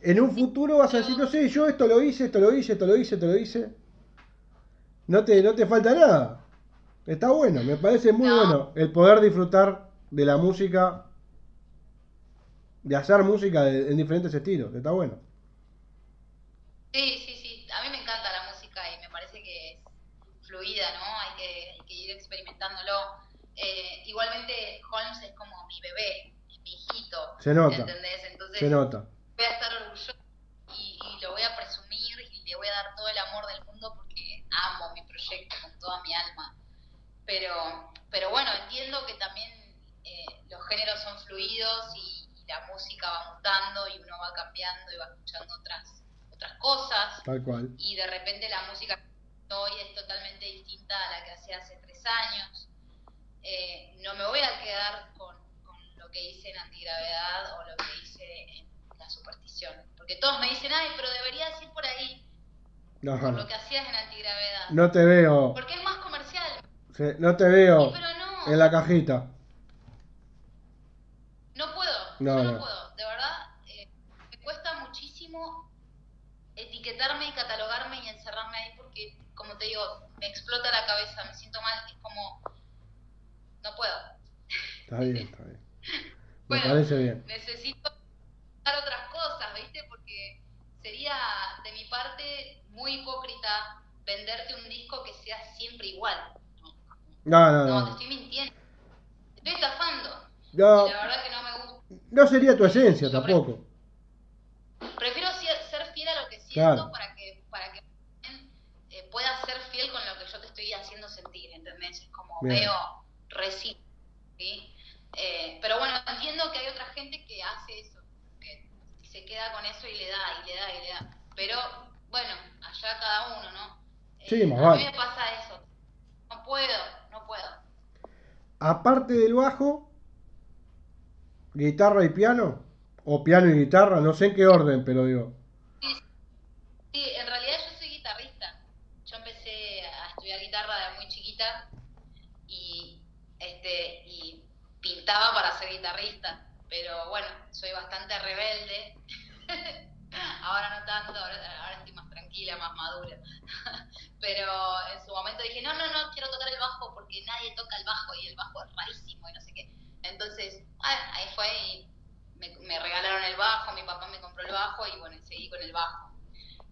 en un futuro vas a decir, no sé, yo esto lo hice, esto lo hice, esto lo hice, esto lo hice. No te, no te falta nada. Está bueno, me parece muy No. bueno el poder disfrutar de la música, de hacer música de- en diferentes estilos. Está bueno. sí, sí, sí, a mí me encanta la música y me parece que es fluida, ¿no? Hay que, hay que ir experimentándolo. Eh, igualmente, Holmes es como mi bebé, es mi hijito, Se nota, ¿entendés? Entonces, se nota. voy a estar orgullosa y, y lo voy a presumir y le voy a dar todo el amor del mundo porque amo mi proyecto con toda mi alma. Pero, pero bueno, entiendo que también eh, los géneros son fluidos y, la música va mutando y uno va cambiando y va escuchando otras, otras cosas. Tal cual. Y de repente la música hoy es totalmente distinta a la que hacía hace tres años. No me voy a quedar con, lo que hice en antigravedad o lo que hice en la superstición. Porque todos me dicen, ay, pero deberías ir por ahí. No, por lo que hacías en antigravedad. No te veo. Porque es más comercial. no te veo. En la cajita. No puedo. No, no, puedo. De verdad, eh, me cuesta muchísimo etiquetarme y catalogarme y encerrarme ahí porque, como te digo, me explota la cabeza, me siento mal, no puedo. Está bien, está bien. Me parece bien. Necesito dar otras cosas, ¿viste? Porque sería de mi parte muy hipócrita venderte un disco que sea siempre igual. No, no, no. No, te estoy mintiendo. Te estoy estafando. No. la verdad que no me gusta. No sería tu esencia tampoco. Prefiero ser fiel a lo que siento para que para que eh, puedas ser fiel con lo que yo te estoy haciendo sentir, ¿entendés? Es como veo recibo, ¿sí? Eh, pero bueno, entiendo que hay otra gente que hace eso, que se queda con eso y le da, y le da, y le da. Pero bueno, allá cada uno, ¿no? Sí, eh, a mí me pasa eso. No puedo, no puedo. Aparte del bajo, guitarra y piano, o piano y guitarra, no sé en qué orden, pero digo. Sí, en realidad yo soy guitarrista. Yo empecé a estudiar guitarra de muy chiquita y, este, y pintaba para ser guitarrista, pero bueno, soy bastante rebelde. ahora no tanto, ahora, estoy más tranquila, más madura. pero en su momento dije, no, no, no, quiero tocar el bajo porque nadie toca el bajo y el bajo es rarísimo y no sé qué. Entonces, ahí fue y me, me regalaron el bajo, mi papá me compró el bajo y bueno, seguí con el bajo.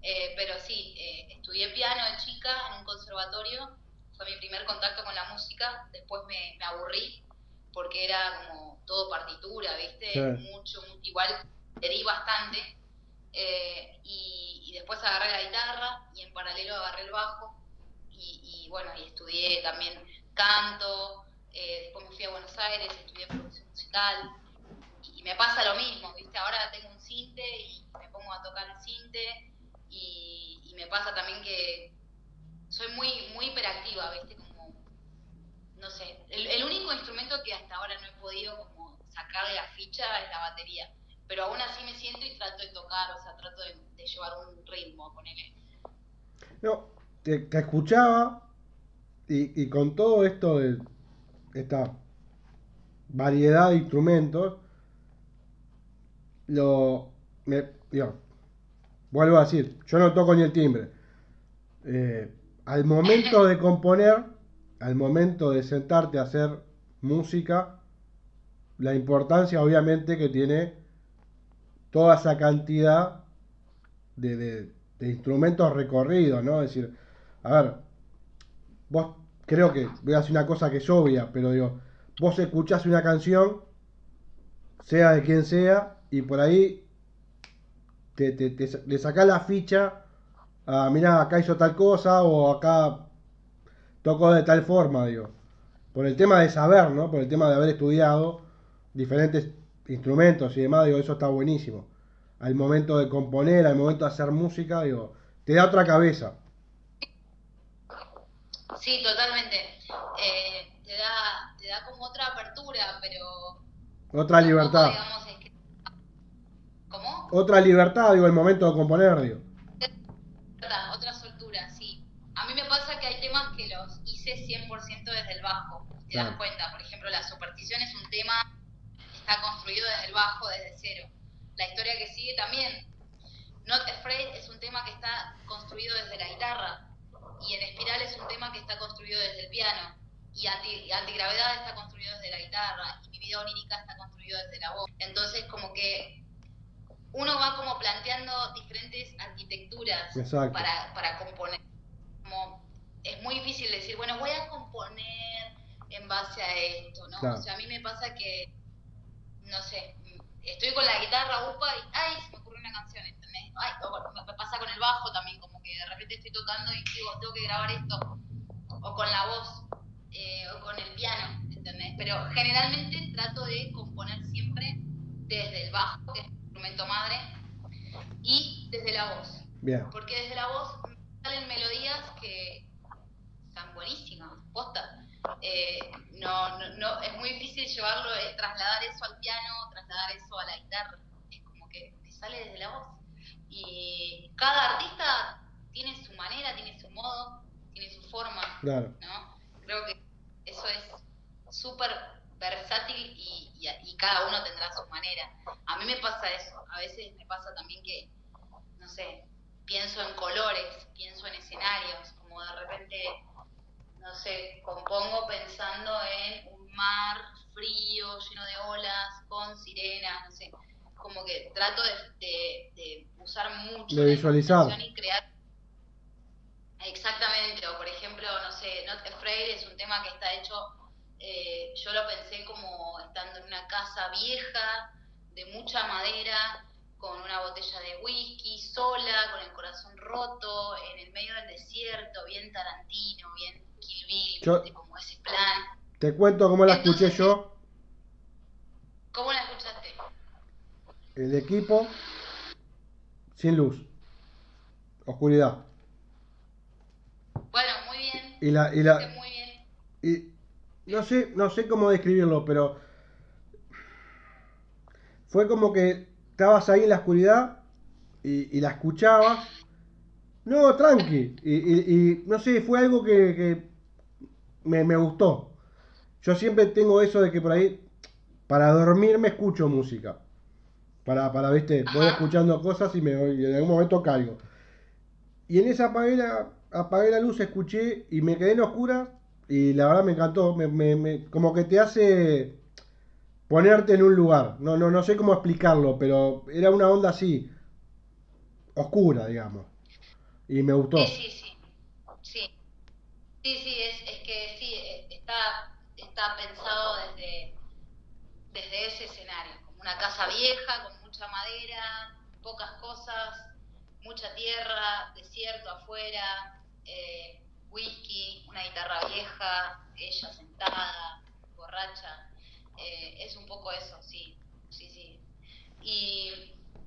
Eh, pero sí, eh, estudié piano de chica en un conservatorio, fue mi primer contacto con la música, después me, aburrí porque era como todo partitura, ¿viste? Mucho, igual pedí bastante. Eh, y, después agarré la guitarra y en paralelo agarré el bajo y, bueno, y estudié también canto, después me fui a Buenos Aires, estudié producción musical y, me pasa lo mismo, ¿viste? Ahora tengo un cinte y me pongo a tocar el cinte y, me pasa también que soy muy, muy hiperactiva, ¿viste? Como, no sé, el, único instrumento que hasta ahora no he podido como sacarle la ficha es la batería, pero aún así me siento y trato de tocar, o sea, trato de, llevar un ritmo con él. No, te, escuchaba y, y, con todo esto de esta variedad de instrumentos, lo, me, digo, vuelvo a decir, yo no toco ni el timbre. Eh, al momento de componer, al momento de sentarte a hacer música, la importancia obviamente que tiene toda esa cantidad de, instrumentos recorridos, ¿no? Es decir, a ver, vos creo que voy a decir una cosa que es obvia, pero digo, vos escuchás una canción, sea de quien sea, y por ahí te, te, le sacás la ficha a, mirá, acá hizo tal cosa o acá tocó de tal forma, digo. Por el tema de saber, ¿no? Por el tema de haber estudiado diferentes instrumentos y demás, digo, eso está buenísimo. Al momento de componer, al momento de hacer música, digo, te da otra cabeza. Sí, totalmente. Eh, te, da, te da como otra apertura, pero... Otra libertad. ¿Cómo? Otra libertad, digo, el momento de componer, digo. Otra soltura, sí. A mí me pasa que hay temas que los hice 100% desde el bajo, te das cuenta. Por ejemplo, la superstición es un tema que está construido desde el bajo, desde cero. La historia que sigue también. Not Afraid es un tema que está construido desde la guitarra. Y en Espiral es un tema que está construido desde el piano. Y, anti, Antigravedad está construido desde la guitarra. Y Mi vida onírica está construido desde la voz. Entonces, como que uno va como planteando diferentes arquitecturas para, para componer. Como es muy difícil decir, bueno, voy a componer en base a esto, ¿no? O sea, a mí me pasa que, no sé, estoy con la guitarra, upa, y ¡ay! se me ocurre una canción, ¿entendés? Ay, o, me pasa con el bajo también, como que de repente estoy tocando y digo, tengo que grabar esto, o con la voz, eh, o con el piano, ¿entendés? Pero generalmente trato de componer siempre desde el bajo, que es el instrumento madre, y desde la voz. Bien. Porque desde la voz salen melodías que están buenísimas, posta. Eh, no, no, no, es muy difícil llevarlo, eh, trasladar eso al piano, trasladar eso a la guitarra. Es como que te sale desde la voz. Y cada artista tiene su manera, tiene su modo, tiene su forma. Claro. ¿no? Creo que eso es súper versátil y, y, y cada uno tendrá su manera. A mí me pasa eso, a veces me pasa también que, no sé, pienso en colores, pienso en escenarios, como de repente, no sé, compongo pensando en un mar frío, lleno de olas, con sirenas, no sé, como que trato de, de, de usar mucho De la visualizar. y crear Exactamente, o por ejemplo, no sé, Not Afraid es un tema que está hecho, eh, yo lo pensé como estando en una casa vieja, de mucha madera, con una botella de whisky, sola, con el corazón roto, en el medio del desierto, bien Tarantino, bien Kill Bill, Yo- como ese plan. Te cuento cómo la escuché yo. ¿Cómo la escuchaste? El equipo sin luz. Oscuridad. Bueno, muy bien, Y la, y la, muy bien. y no sé, no sé cómo describirlo, pero fue como que estabas ahí en la oscuridad y, y la escuchabas. No, tranqui. Y, y- y no sé, fue algo que, que me, me gustó. Yo siempre tengo eso de que por ahí, para dormir me escucho música. Para, para, viste, voy escuchando cosas y me en algún momento caigo. Y en esa apagué la, apagué la luz, escuché y me quedé en oscura y la verdad me encantó. Me- me- como que te hace ponerte en un lugar. No, no, no sé cómo explicarlo, pero era una onda así, oscura, digamos. Y me gustó. Sí, sí, sí. Sí, sí, sí es, es que sí, eh, está, está pensado desde, desde ese escenario, como una casa vieja, con mucha madera, pocas cosas, mucha tierra, desierto afuera, eh, whisky, una guitarra vieja, ella sentada, borracha. Eh, es un poco eso, sí, sí, sí. Y,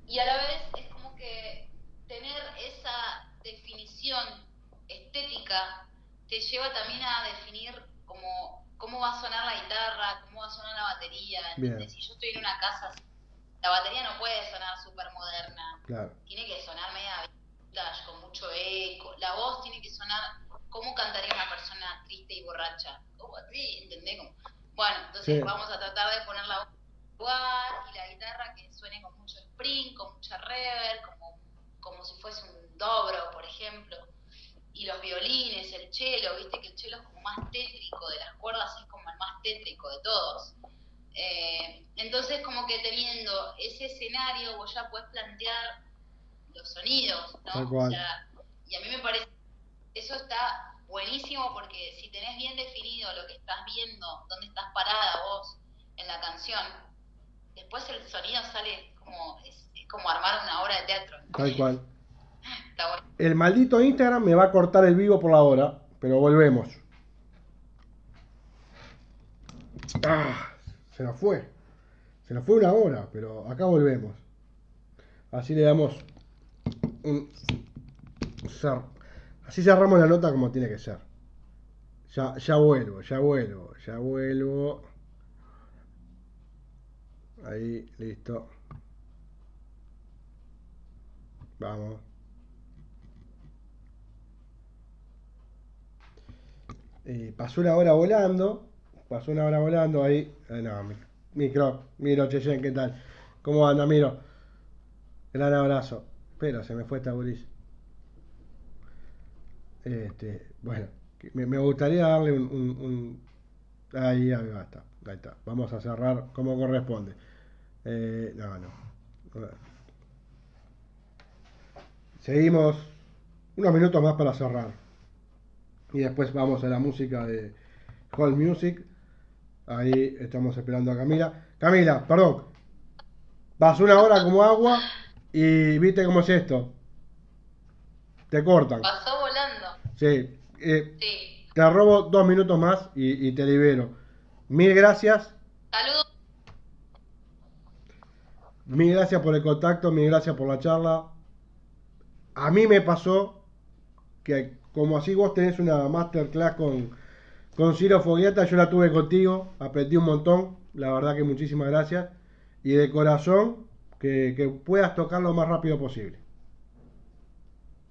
y a la vez es como que tener esa definición estética te lleva también a definir como cómo va a sonar la guitarra, cómo va a sonar la batería. Si yo estoy en una casa, la batería no puede sonar súper moderna, Claro. tiene que sonar media vintage, con mucho eco. La voz tiene que sonar como cantaría una persona triste y borracha. Así, ¿entendés? Como- Bueno, entonces Sí. vamos a tratar de poner la voz en su lugar y la guitarra que suene con mucho spring, con mucha reverb, como, como si fuese un dobro, por ejemplo. Y los violines, el cello, viste que el cello es como más tétrico, de las cuerdas es como el más tétrico de todos. Eh, entonces, como que teniendo ese escenario, vos ya podés plantear los sonidos, ¿no? Tal cual. O sea, y a mí me parece, eso está buenísimo porque si tenés bien definido lo que estás viendo, dónde estás parada vos en la canción, después el sonido sale como, es, es como armar una obra de teatro. Tal cual. Está bueno. El maldito Instagram me va a cortar el vivo por la hora, pero volvemos. Ah, se nos fue. Se nos fue una hora, pero acá volvemos. Así le damos un cer- Así cerramos la nota como tiene que ser. Ya, vuelvo, ya vuelvo, ya vuelvo. Ahí, listo. Vamos. Eh, pasó una hora volando. Pasó una hora volando ahí. Eh, no, mi- micro, Miro Cheyen, ¿qué tal? ¿Cómo anda, Miro? Gran abrazo. Pero se me fue esta gurisa. Este, bueno, me, gustaría darle un, Ahí, ahí está, ahí está. Vamos a cerrar como corresponde. Eh, no, no. Seguimos unos minutos más para cerrar. Y después vamos a la música de Hall Music. Ahí estamos esperando a Camila. Camila, perdón. Pasó una hora como agua y viste cómo es esto. Te cortan. Sí. eh, Sí. te robo dos minutos más y, y te libero. Mil gracias. Saludos. Mil gracias por el contacto, mil gracias por la charla. A mí me pasó que como así vos tenés una masterclass con, con Ciro Foguieta, yo la tuve contigo, aprendí un montón, la verdad que muchísimas gracias. Y de corazón, que, que puedas tocar lo más rápido posible.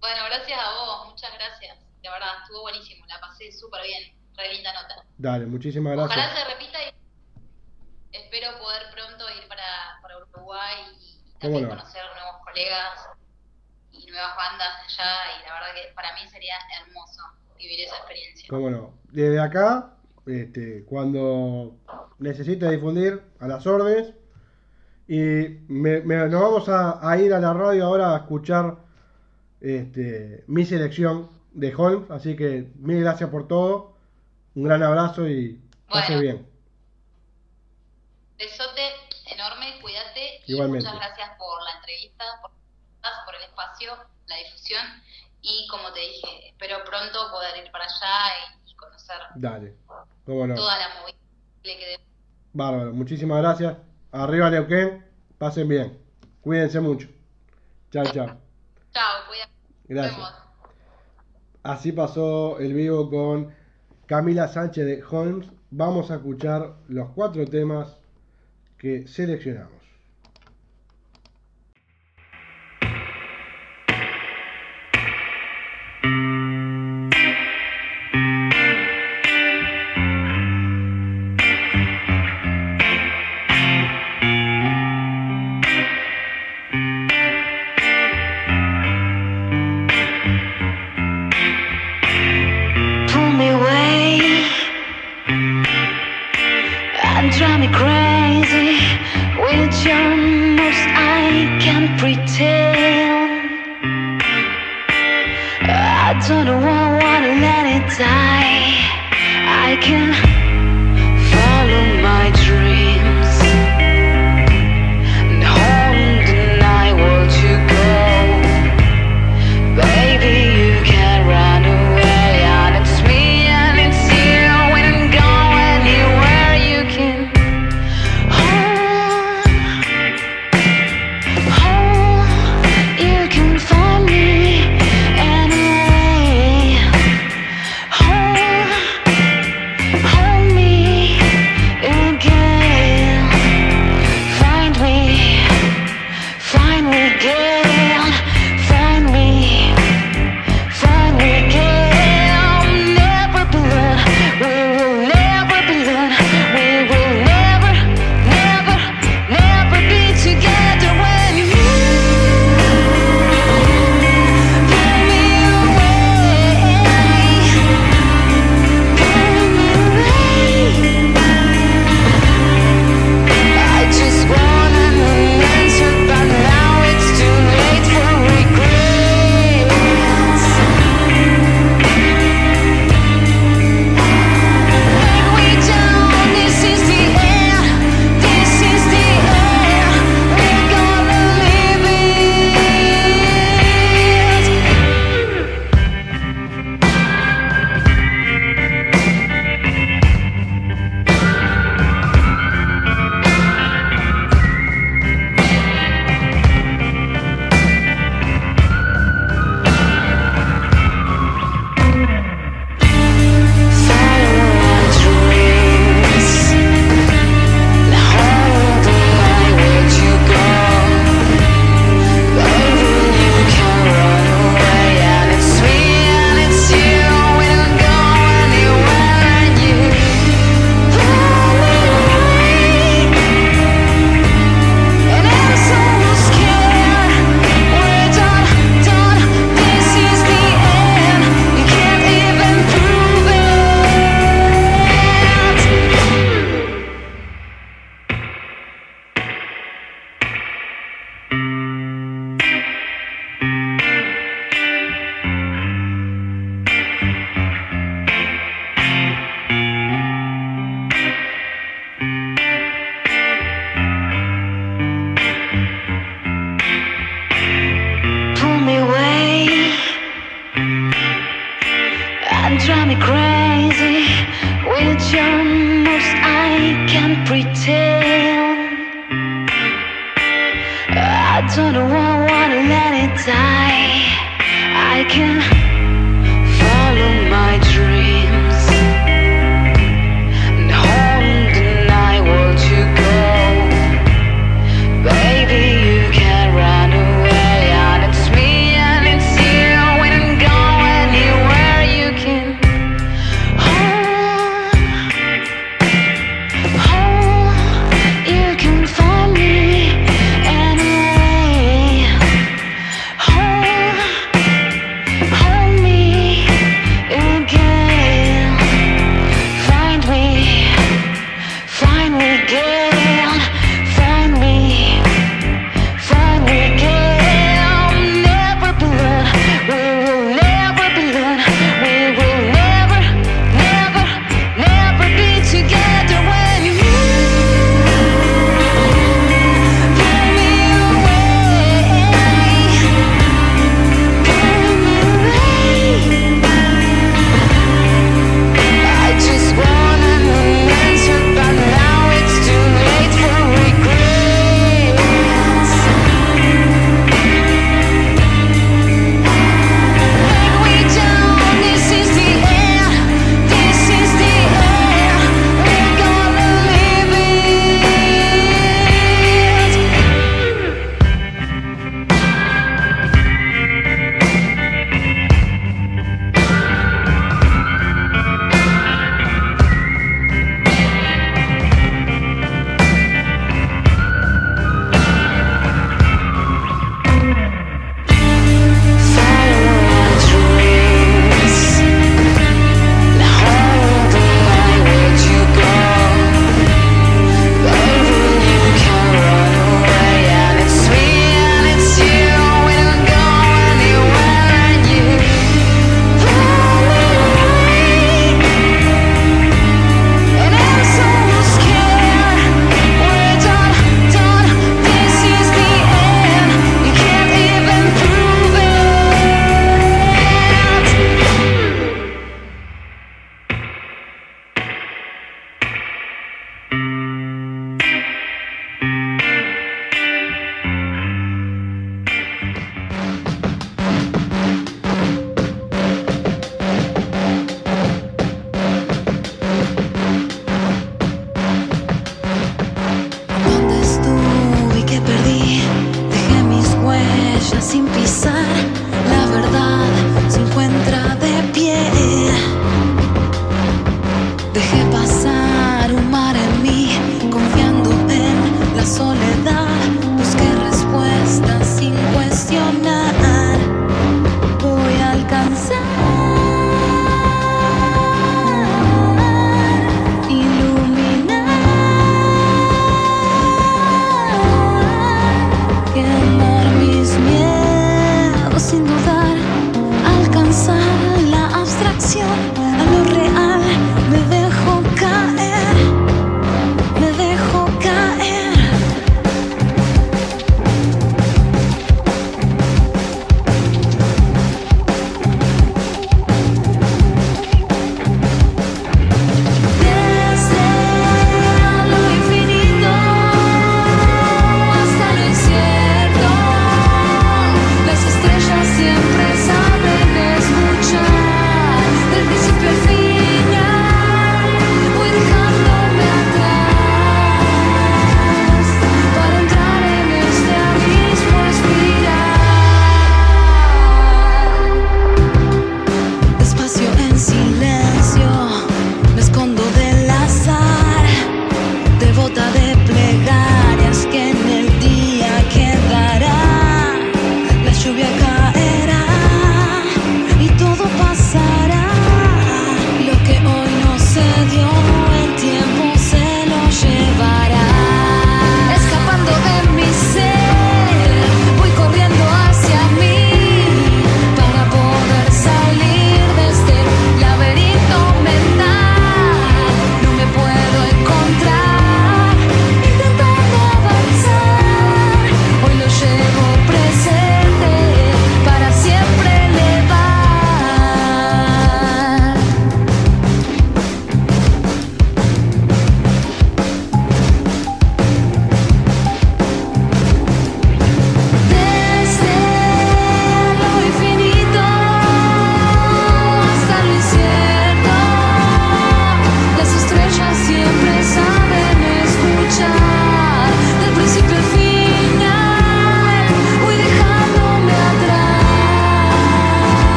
Bueno, gracias a vos, muchas gracias. De verdad, estuvo buenísimo, la pasé súper bien, re linda nota. Dale, muchísimas gracias. Ojalá se repita y espero poder pronto ir para, para Uruguay y también no? conocer nuevos colegas y nuevas bandas allá y la verdad que para mí sería hermoso vivir esa experiencia. Cómo no. Desde acá, este, cuando necesite difundir, a las órdenes. Y me, me- nos vamos a, a ir a la radio ahora a escuchar este, mi selección de Holmes. Así que mil gracias por todo. Un gran abrazo y pase Bueno. bien. Besote enorme, cuídate y muchas gracias por la entrevista, por, por el espacio, la difusión y como te dije, espero pronto poder ir para allá y, y conocer Dale. No. toda la movida que Bárbaro. Muchísimas gracias. Arriba Neuquén. Pasen bien. Cuídense mucho. Chao, chao. Chao, cuídate. Gracias. Así pasó el vivo con Camila Sánchez de Holmes. Vamos a escuchar los cuatro temas que seleccionamos.